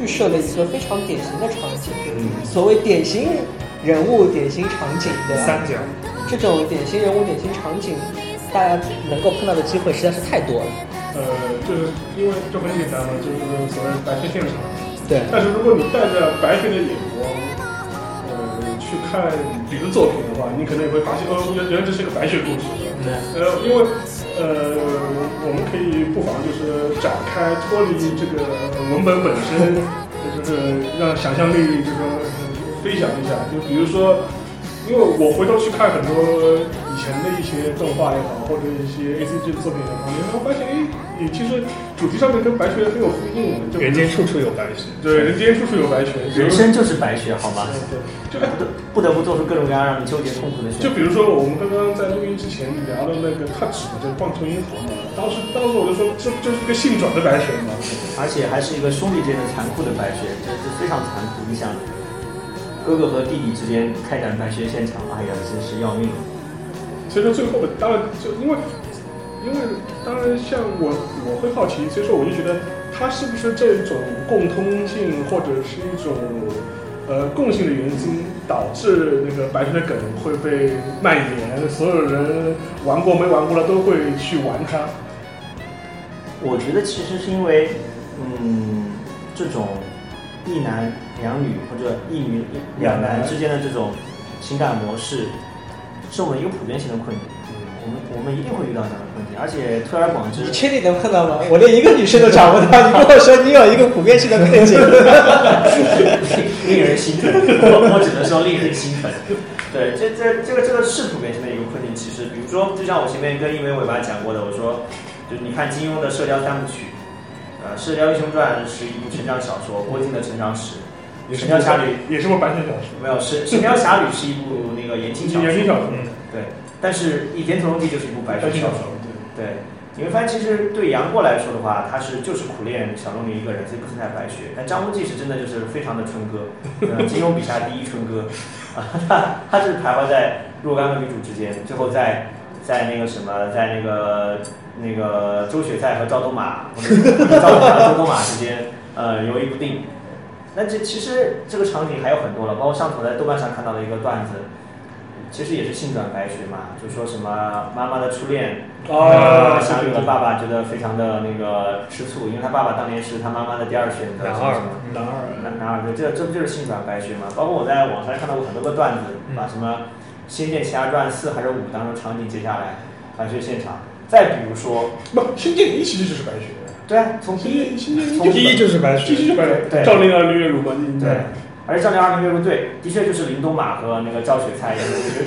Speaker 1: 预设了一个非常典型的场景，所谓典型人物、典型场景的
Speaker 3: 三角，
Speaker 1: 这种典型人物、典型场景，大家能够碰到的机会实在是太多了。
Speaker 4: 呃，就是因为这很简单嘛，就是所谓白雪现场。
Speaker 1: 对。
Speaker 4: 但是如果你带着白雪的眼光，呃，去看别的作品的话，你可能也会发现，哦，原原来这是一个白雪故事。
Speaker 1: 对。
Speaker 4: 呃，因为。呃，我们可以不妨就是展开脱离这个文本本身，就是让想象力这个飞翔一下。就比如说，因为我回头去看很多前的一些动画也好，或者一些 A C G 的作品也好，你会发现，哎，你其实主题上面跟白雪很有呼应。
Speaker 3: 人间处处有白雪。
Speaker 4: 对，人间处处有白雪。
Speaker 2: 人生就是白雪，好吗？
Speaker 4: 对。就
Speaker 2: 不得不做出各种各样让你纠结痛苦的选择。
Speaker 4: 就比如说，我们刚刚在录音之前聊的那个 Touch 的这个棒球银行嘛，当时当时我就说，这就是一个性转的白雪嘛，
Speaker 2: 而且还是一个兄弟之间的残酷的白雪，这是非常残酷。你想，哥哥和弟弟之间开展白雪现场，哎呀，真是要命。
Speaker 4: 所以说最后，当然就因为因为当然像我我会好奇，所以说我就觉得它是不是这种共通性，或者是一种。呃，共性的原因导致那个白雪的梗会被蔓延，所有人玩过没玩过的都会去玩它。
Speaker 2: 我觉得其实是因为，嗯，这种一男两女或者一女两男之间的这种情感模式，是我们一个普遍性的困境。我们我们一定会遇到这样的困境，而且推而广之。
Speaker 1: 你确定能碰到吗？我连一个女生都找不到，*laughs* 你跟我说你有一个普遍性的困境，*laughs*
Speaker 2: 令人心疼。我我只能说令人心疼。对，这这这个这个是普遍性的一个困境。其实，比如说，就像我前面跟一枚尾巴讲过的，我说，就你看金庸的《射雕三部曲》，呃，《射雕英雄传》是一部成长小说，郭靖的成长史，《神雕侠侣》
Speaker 4: 也是部白雪小说。
Speaker 2: 没有，《神神雕侠侣》是一部那个言情小说。
Speaker 4: 言情小说，
Speaker 2: 对。但是《倚天屠龙记》就是一部白雪小说，对，你会发现其实对杨过来说的话，他是就是苦练小龙女一个人，所以不存在白雪。但张无忌是真的就是非常的春哥，金庸笔下第一春哥，啊，他他是徘徊在若干个女主之间，最后在在那个什么，在那个那个周雪菜和赵东马，或者赵东马和周东马之间，呃，犹豫不定。那这其实这个场景还有很多了，包括上头在豆瓣上看到的一个段子。其实也是性转白雪嘛，就说什么妈妈的初恋，
Speaker 1: 啊，
Speaker 2: 小雨的爸爸觉得非常的那个吃醋，因为他爸爸当年是他妈妈的第二选择，
Speaker 3: 男二，
Speaker 4: 男二，
Speaker 2: 男男二，对，这这不就是性转白雪嘛？包括我在网上看到过很多个段子，把什么《仙剑奇侠传四》还是五当中场景接下来，白雪现场。再比如说，
Speaker 4: 不，《仙剑一》其实就是白雪，
Speaker 2: 对啊，从第
Speaker 4: 一，
Speaker 2: 从
Speaker 3: 第一就是白雪，
Speaker 4: 第一就是白雪，
Speaker 2: 对，
Speaker 4: 赵灵儿、林月如嘛，
Speaker 2: 对。而且赵灵儿、林月如对，的确就是林东马和那个赵雪菜，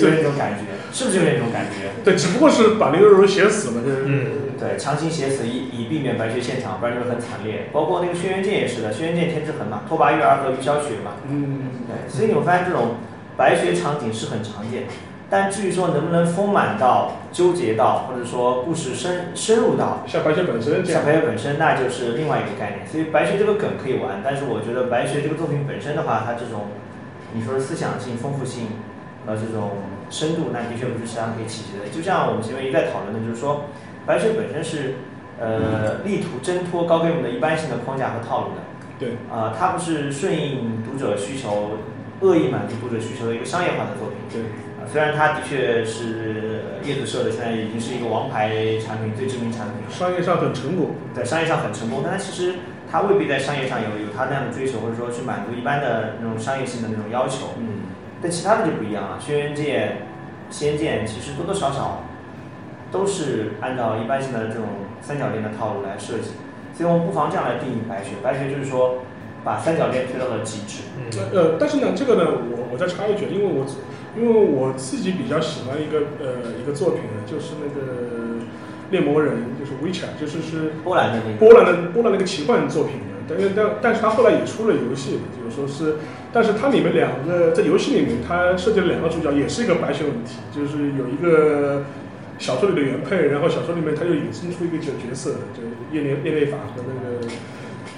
Speaker 2: 就那种感觉，是不是有那种感觉？
Speaker 4: 对，只不过是把林月如写死了，就是
Speaker 2: 嗯，对，强行写死以以避免白雪现场，不然就会很惨烈。包括那个轩辕剑也是的，轩辕剑天之痕嘛，拓跋玉儿和于小雪嘛，
Speaker 4: 嗯，
Speaker 2: 对，所以你会发现这种白雪场景是很常见。但至于说能不能丰满到、纠结到，或者说故事深深入到
Speaker 4: 像白雪本身，
Speaker 2: 像白雪本身，那就是另外一个概念。所以白雪这个梗可以玩，但是我觉得白雪这个作品本身的话，它这种你说思想性、丰富性和这种深度，那的确不是其他可以企及的。就像我们前面一再讨论的，就是说白雪本身是呃力图挣脱高给我们的一般性的框架和套路的。
Speaker 4: 对。
Speaker 2: 啊，它不是顺应读者需求、恶意满足读者需求的一个商业化的作品。
Speaker 4: 对。
Speaker 2: 虽然它的确是叶子社的，现在已经是一个王牌产品、最知名产品了。
Speaker 4: 商业上很成功。
Speaker 2: 对，商业上很成功，但它其实它未必在商业上有有它那样的追求，或者说去满足一般的那种商业性的那种要求。
Speaker 1: 嗯，
Speaker 2: 但其他的就不一样了，轩辕剑、仙剑其实多多少少都是按照一般性的这种三角恋的套路来设计，所以我们不妨这样来定义白雪。白雪就是说把三角恋推到了极致。
Speaker 3: 嗯，
Speaker 4: 呃，但是呢，这个呢，我我再插一句，因为我因为我自己比较喜欢一个呃一个作品呢，就是那个猎魔人，就是 Witcher，就是是
Speaker 2: 波兰的那个。
Speaker 4: 波兰的波兰那个奇幻作品呢，但是但但是他后来也出了游戏，就是说是，但是它里面两个在游戏里面，它设计了两个主角，也是一个白血问题，就是有一个小说里的原配，然后小说里面他又引申出一个角角色，就叶内叶内法和那个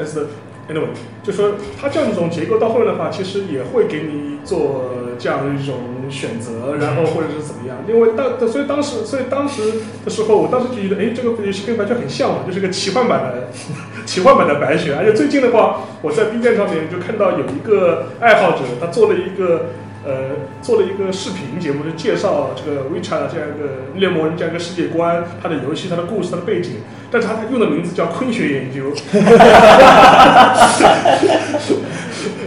Speaker 4: S anyway，就说它这样一种结构到后面的话，其实也会给你做这样一种选择，然后或者是怎么样。因为当所以当时所以当时的时候，我当时就觉得，哎，这个游戏跟白雪很像嘛，就是个奇幻版的 *laughs* 奇幻版的白雪。而且最近的话，我在 B 站上面就看到有一个爱好者，他做了一个。呃，做了一个视频节目，就介绍这个 Witcher 这样一个猎魔人这样一个世界观，它的游戏、它的故事、它的背景，但是他用的名字叫昆学研究。*laughs*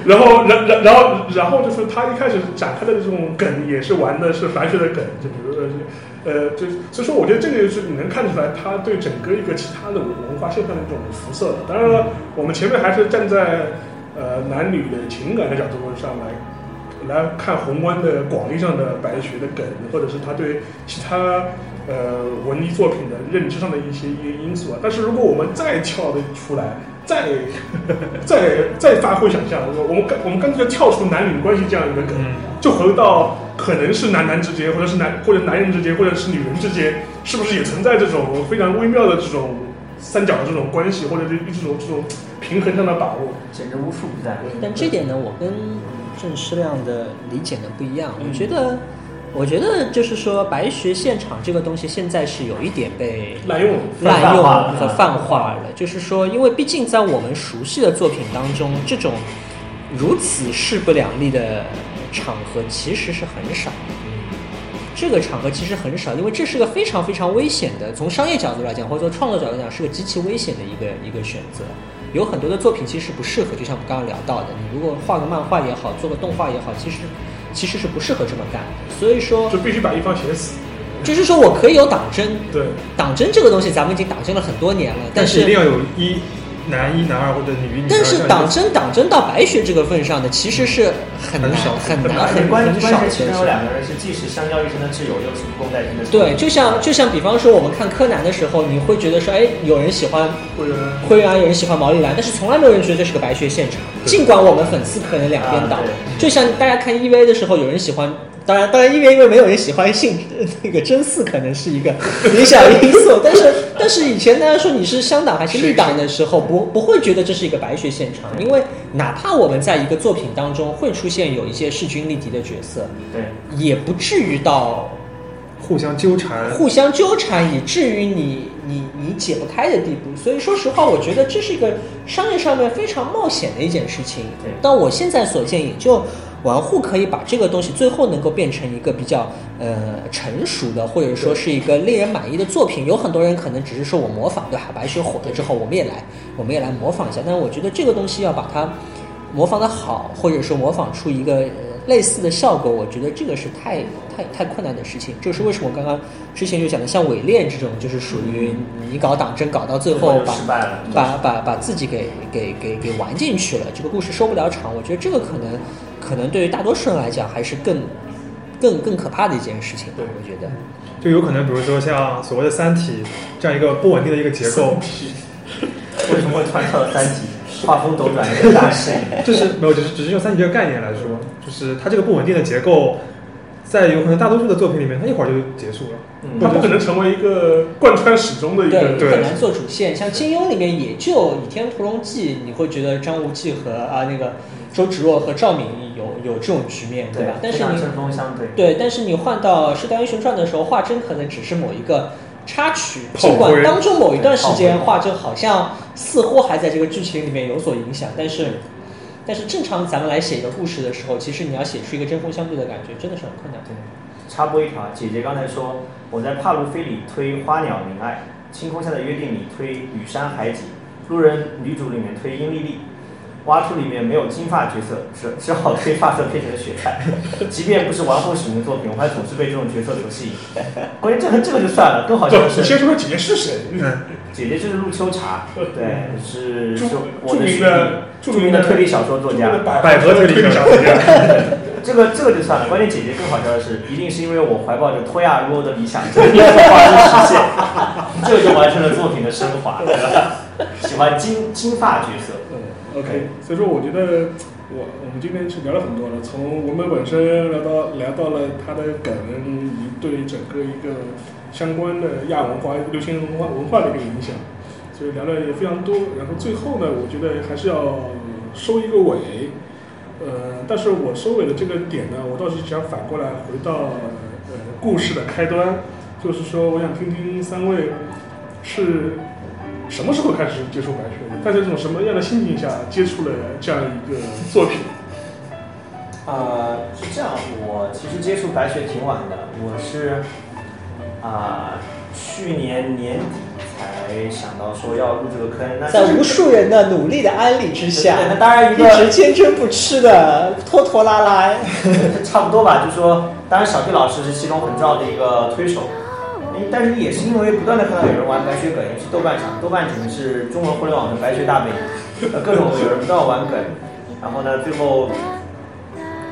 Speaker 4: 然后，然然然后，然后就是他一开始展开的这种梗，也是玩的是白学的梗，就比如说，呃，就所以说，我觉得这个就是你能看出来他对整个一个其他的文化现象的一种辐射。当然了，我们前面还是站在呃男女的情感的角度上来。来看宏观的、广义上的白学的梗，或者是他对其他呃文艺作品的认知上的一些一些因素啊。但是如果我们再跳的出来，再 *laughs* 再再发挥想象，我们干我们干脆跳出男女关系这样一个梗，就回到可能是男男之间，或者是男或者男人之间，或者是女人之间，是不是也存在这种非常微妙的这种三角的这种关系，或者是这种这种平衡上的把握？
Speaker 2: 简直无处不在。
Speaker 1: 但这点呢，我跟郑师亮的理解呢不一样。我觉得，我觉得就是说，白学现场这个东西现在是有一点被
Speaker 4: 滥用、
Speaker 1: 滥用和泛化了。就是说，因为毕竟在我们熟悉的作品当中，这种如此势不两立的场合其实是很少。这个场合其实很少，因为这是个非常非常危险的，从商业角度来讲，或者说创作角度来讲，是个极其危险的一个一个选择。有很多的作品其实不适合，就像我们刚刚聊到的，你如果画个漫画也好，做个动画也好，其实其实是不适合这么干的。所以说，
Speaker 4: 就必须把一方写死。
Speaker 1: 就是说我可以有党争，
Speaker 4: 对，
Speaker 1: 党争这个东西咱们已经党争了很多年了，但
Speaker 3: 是一定要有一。男一、男二或者女一、女二。
Speaker 1: 但是党争党争到白雪这个份上的，其实是很难、很难、很
Speaker 2: 关
Speaker 1: 很少。
Speaker 2: 其中有两个人是既是相交一生的挚友，又是不共戴天的。
Speaker 1: 对，就像就像比方说，我们看柯南的时候，你会觉得说，哎，有人喜欢灰原，有人喜欢毛利兰，但是从来没有人觉得这是个白雪现场。尽管我们粉丝可能两边倒，就像大家看 EVA 的时候，有人喜欢。当然，当然，因为因为没有人喜欢性那个真嗣，可能是一个 *laughs* 影响因素。*laughs* 但是，但是以前大家说你是香党还是绿党的时候，不不会觉得这是一个白学现场，因为哪怕我们在一个作品当中会出现有一些势均力敌的角色，
Speaker 2: 对，
Speaker 1: 也不至于到
Speaker 3: 互相纠缠、
Speaker 1: 互相纠缠，以至于你你你解不开的地步。所以说实话，我觉得这是一个商业上面非常冒险的一件事情。
Speaker 2: 对，
Speaker 1: 但我现在所见也就。玩户可以把这个东西最后能够变成一个比较呃成熟的，或者说是一个令人满意的作品。有很多人可能只是说我模仿，对吧？白雪火了之后，我们也来，我们也来模仿一下。但是我觉得这个东西要把它模仿的好，或者说模仿出一个类似的效果，我觉得这个是太太太困难的事情。就是为什么我刚刚之前就讲的，像伪恋这种，就是属于你搞党争搞到最后把把把把自己给给给给玩进去了，这个故事收不了场。我觉得这个可能。可能对于大多数人来讲，还是更、更、更可怕的一件事情。
Speaker 3: 对，
Speaker 1: 我觉得，
Speaker 3: 就有可能，比如说像所谓的《三体》这样一个不稳定的一个结构，
Speaker 2: 为什么会突然跳到《三体》？画风斗转，一个大事。
Speaker 3: 就是没有，只是只是用《三体》这个概念来说，就是它这个不稳定的结构，在有可能大多数的作品里面，它一会儿就结束了。
Speaker 4: 嗯，它不可能成为一个贯穿始终的一个。
Speaker 1: 对，很难做主线。像金庸里面，也就《倚天屠龙记》，你会觉得张无忌和啊那个。周芷若和赵敏有有这种局面，对吧？但是你针锋相对，对但是你换到《射雕英雄传》的时候，华筝可能只是某一个插曲，尽管当中某一段时间华筝好像似乎还在这个剧情里面有所影响，但是但是正常咱们来写一个故事的时候，其实你要写出一个针锋相对的感觉，真的是很困难。
Speaker 2: 对，插播一条，姐姐刚才说我在帕路菲里推花鸟明爱，星空下的约定里推雨山海景，路人女主里面推英莉莉，挖出里面没有金发角色，*laughs* 只只好黑发色配成了雪菜。*laughs* 即便不是玩后使用的作品，我还总是被这种角色所吸引。关键这个这个就算了，更好笑的
Speaker 4: 你先
Speaker 2: 是
Speaker 4: 说说姐姐是谁？
Speaker 2: 姐姐就是陆秋茶，对，是我
Speaker 4: 著名
Speaker 2: 的著名的推理小说作家。
Speaker 3: 百合推理小说
Speaker 4: 家。*laughs*
Speaker 2: 这个这个就算了，关键姐姐更好笑的是，一定是因为我怀抱着脱亚入欧的理想，这个化身实现，这个就完成了作品的升华，喜欢金金发角色，
Speaker 4: 嗯，OK，所以说我觉得我我们今天是聊了很多了，从文本本身聊到聊到了它的梗，以及对整个一个相关的亚文化、流行文化文化的一个影响，所以聊了也非常多。然后最后呢，我觉得还是要收一个尾。呃，但是我收尾的这个点呢，我倒是想反过来回到呃故事的开端，就是说，我想听听三位是什么时候开始接触白雪的，在这种什么样的心情下接触了这样一个作品？
Speaker 2: 呃，是这样，我其实接触白雪挺晚的，我是啊、去年年底才想到说要入这个坑，那
Speaker 1: 在无数人的努力的安利之下
Speaker 2: 对，那当然一
Speaker 1: 一直坚贞不吃的拖拖拉拉。*laughs*
Speaker 2: 差不多吧，就说，当然小弟老师是其中很重要的一个推手，嗯但是也是因为不断的看到有人玩白雪梗，尤其豆瓣上，豆瓣简直是中文互联网的白雪大本营，呃，各种有人不断玩梗，然后呢，最后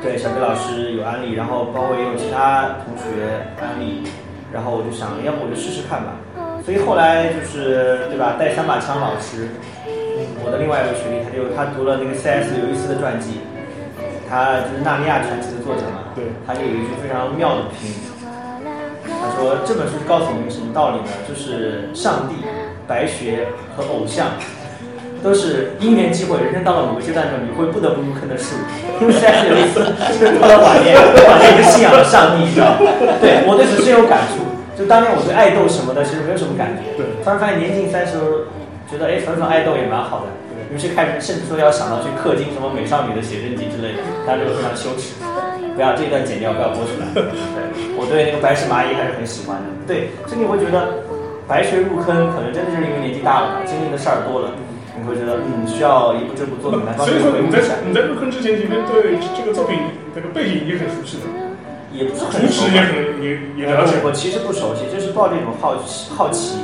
Speaker 2: 对小弟老师有安利，然后包括也有其他同学安利，然后我就想，要不我就试试看吧，所以后来就是对吧，带三把枪老师，我的另外一位学弟，他就他读了那个 CS 刘易斯的传记。他就是《纳尼亚传奇》的作者嘛，
Speaker 4: 对
Speaker 2: 他就有一句非常妙的评语，他说这本书告诉我们一个什么道理呢？就是上帝、白学和偶像都是因缘机会，人生到了某个阶段的时候，你会不得不入坑的事物。因为实在是有一次，就是他的晚年，晚年就信仰了上帝，你知道吗？对我对此深有感触。就当年我对爱豆什么的，其实没有什么感觉。
Speaker 4: 对
Speaker 2: 突然发现年近三十，觉得哎，粉粉爱豆也蛮好的。有些开始甚至说要想到去氪金什么美少女的写真集之类的，但这个非常羞耻，不要这段剪掉，不要播出来。对，我对那个白石蚂蚁还是很喜欢的。对，所以你会觉得白雪入坑，可能真的就是因为年纪大了，经历的事儿多了，你会觉得嗯，需要一部这部作品来帮
Speaker 4: 所以
Speaker 2: 你
Speaker 4: 说你在
Speaker 2: 回顾一下，
Speaker 4: 你在入坑之前，其实对这个作品这个背景也很熟悉的，
Speaker 2: 也不是很熟吧
Speaker 4: 时也很也也了解。
Speaker 2: 我其实不熟悉，就是抱着一种好奇好奇，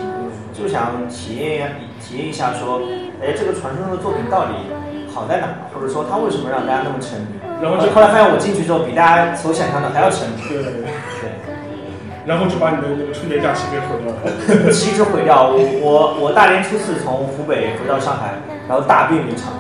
Speaker 2: 就想体验一下体验一下说，哎，这个传说中的作品到底好在哪，或者说它为什么让大家那么沉迷？
Speaker 4: 然后就
Speaker 2: 后来发现我进去之后，比大家所想象的还要沉对。
Speaker 4: 对，
Speaker 2: 对，
Speaker 4: 然后就把你的那个春节假期给毁掉了。*laughs*
Speaker 2: 岂止毁掉。我我我大年初四从湖北回到上海，然后大病一场，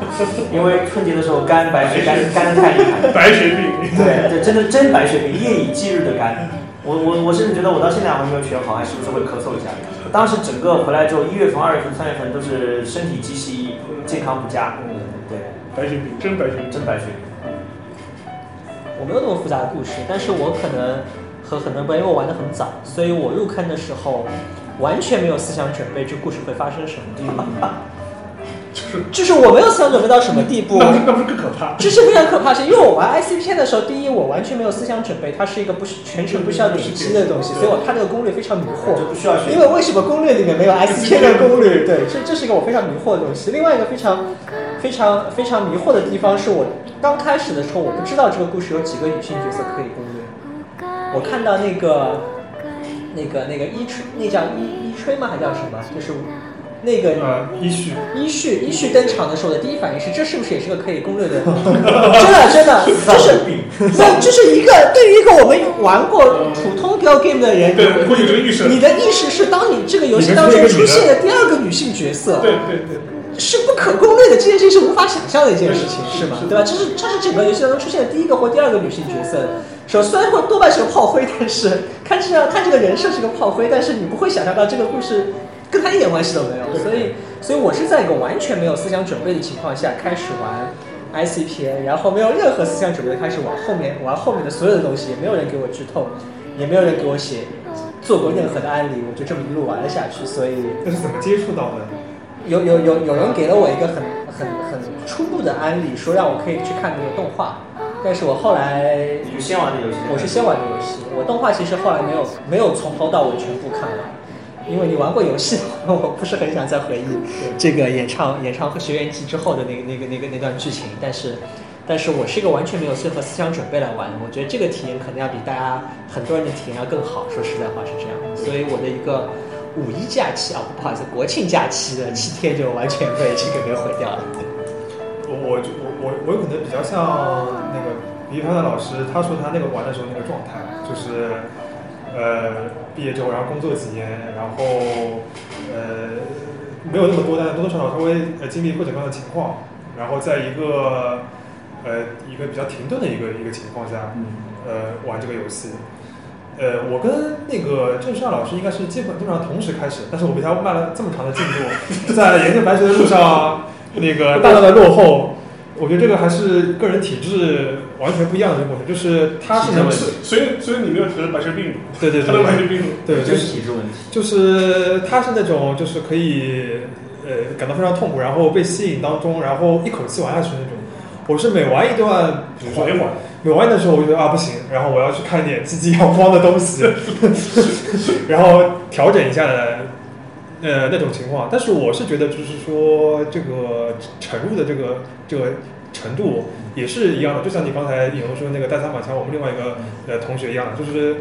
Speaker 2: 因为春节的时候肝白血肝肝的太厉害。
Speaker 4: 白血病。*laughs*
Speaker 2: 对，这真的真白血病，夜以继日的肝。我我我甚至觉得我到现在还没有学好，还时不时会咳嗽一下。当时整个回来之后，一月份、二月份、三月份都是身体极其健康不佳。对，
Speaker 4: 白血病，真白血病。
Speaker 2: 真白血病。
Speaker 1: 我没有那么复杂的故事，但是我可能和很多人不一样，因为我玩的很早，所以我入坑的时候完全没有思想准备，这故事会发生什么。*laughs*
Speaker 4: 就是
Speaker 1: 就是我没有思想准备到什么地步，
Speaker 4: 那不是那不是更可怕？
Speaker 1: 这是非常可怕是，因为我玩 IC 片的时候，第一我完全没有思想准备，它是一个不是全程不需要点击的东西，所以我看那个攻略非常迷惑
Speaker 2: 就。不需要学
Speaker 1: 因为为什么攻略里面没有 IC 片的攻略？对，这这是一个我非常迷惑的东西。另外一个非常非常非常迷惑的地方是我刚开始的时候，我不知道这个故事有几个女性角色可以攻略。我看到那个那个那个一吹，那叫一一吹吗？还叫什么？就是那个
Speaker 3: 呃，依序
Speaker 1: 依序依序登场的时候，我的第一反应是，这是不是也是个可以攻略的？真 *laughs* 的真的，就是那就是一个对于一个我们玩过普通 gal game 的人，
Speaker 4: 对，会有这个意识。
Speaker 1: 你的意识是当你这个游戏当中出现的第二个女性角色，
Speaker 4: 对对对，
Speaker 1: 是不可攻略的，这件事情是无法想象的一件事情，是吗？对吧？这是这是整个游戏当中出现的第一个或第二个女性角色。说虽然会多半是个炮灰，但是看这看这个人设是个炮灰，但是你不会想象到这个故事跟他一点关系都没有。所以，所以我是在一个完全没有思想准备的情况下开始玩 ICPN，然后没有任何思想准备的开始往后面玩后面的所有的东西，也没有人给我剧透，也没有人给我写做过任何的案例，我就这么一路玩了下去。所以。
Speaker 3: 这是怎么接触到的？
Speaker 1: 有有有有人给了我一个很很很初步的安利，说让我可以去看那个动画，但是我后来
Speaker 2: 你是先玩的游戏。
Speaker 1: 我是先玩的游戏，我动画其实后来没有没有从头到尾全部看完，因为你玩过游戏，*laughs* 我不是很想再回忆这个演唱演唱和学员季之后的那个那个那个那段剧情，但是。但是我是一个完全没有任何思想准备来玩的，我觉得这个体验可能要比大家很多人的体验要更好。说实在话是这样，所以我的一个五一假期啊，不好意思，国庆假期的七天就完全被这个给毁掉了。
Speaker 3: 我我我我我有可能比较像那个李一的老师，他说他那个玩的时候那个状态，就是呃毕业之后然后工作几年，然后呃没有那么多，但是多多少少稍微呃经历各种各样的情况，然后在一个。呃，一个比较停顿的一个一个情况下，呃，玩这个游戏。呃，我跟那个郑少老师应该是基本基本上同时开始，但是我比他慢了这么长的进度，*laughs* 在研究白学的路上，那个大大的落后。我觉得这个还是个人体质完全不一样的一个过程，就是他是能，
Speaker 4: 所以所以你没有得白血病，
Speaker 3: 对对对，
Speaker 4: 他的白血病，
Speaker 3: 对，
Speaker 2: 就是体质问题，
Speaker 3: 就是他是那种就是可以呃感到非常痛苦，然后被吸引当中，然后一口气玩下去那种。我是每玩一段，比如说每玩的时候，我就觉得啊不行，然后我要去看点积极阳光的东西，*laughs* 然后调整一下的呃那种情况。但是我是觉得，就是说这个沉入的这个这个程度也是一样的，就像你刚才引用说那个带三把枪，我们另外一个呃同学一样，就是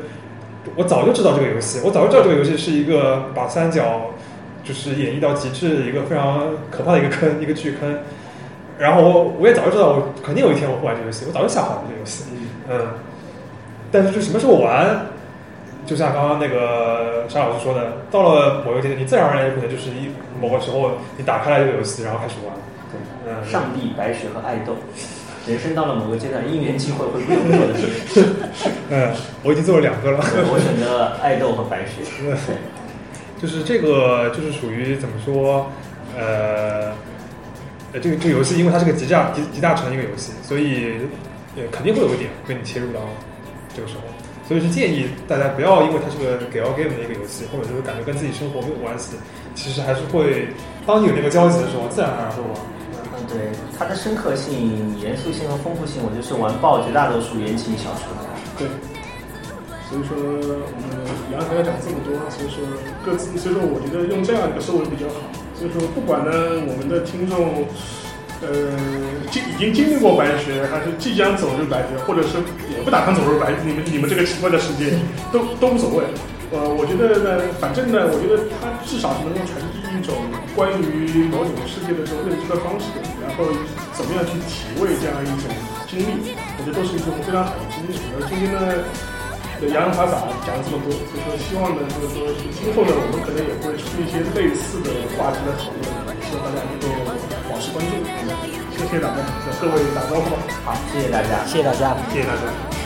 Speaker 3: 我早就知道这个游戏，我早就知道这个游戏是一个把三角就是演绎到极致一个非常可怕的一个坑，一个巨坑。然后我我也早就知道，我肯定有一天我会玩这个游戏，我早就下好了这个游戏。嗯，但是就什么时候玩，就像刚刚那个沙老师说的，到了某一个阶段，你自然而然有可能就是一某个时候你打开了这个游戏，然后开始玩。
Speaker 2: 对，嗯，上帝、白雪和爱豆，人生到了某个阶段，因缘机会会不用做的。
Speaker 3: 嗯，我已经做了两个了。
Speaker 2: 我选择了爱豆和白雪。*laughs*
Speaker 3: 就是这个，就是属于怎么说，呃。呃，这个这个游戏，因为它是个极大集集大成的一个游戏，所以呃肯定会有一点被你切入到这个时候，所以是建议大家不要因为它是个给 all game 的一个游戏，或者就是感觉跟自己生活没有关系，其实还是会当你有那个交集的时候，自然而然会玩。
Speaker 2: 嗯，对，它的深刻性、严肃性和丰富性，我就是完爆绝大多数言情小说。
Speaker 4: 对，所以说我们杨才要讲这么多，所以说各自，所以说我觉得用这样一个收尾比较好。所以说，不管呢，我们的听众，呃，经已经经历过白学，还是即将走入白学，或者是也不打算走入白，你们你们这个奇怪的世界，都都无所谓。呃，我觉得呢，反正呢，我觉得它至少是能够传递一种关于某种世界的这种认知的方式，然后怎么样去体味这样一种经历，我觉得都是一种非常好的经历。而今天呢。洋洋洒洒讲了这么多，所以说希望呢，就是说今后呢，我们可能也会出一些类似的话题的讨论，希望大家能够保持关注。谢谢大家，跟各位打招呼。
Speaker 2: 好，谢谢大家，
Speaker 1: 谢谢大家，
Speaker 3: 谢谢大家。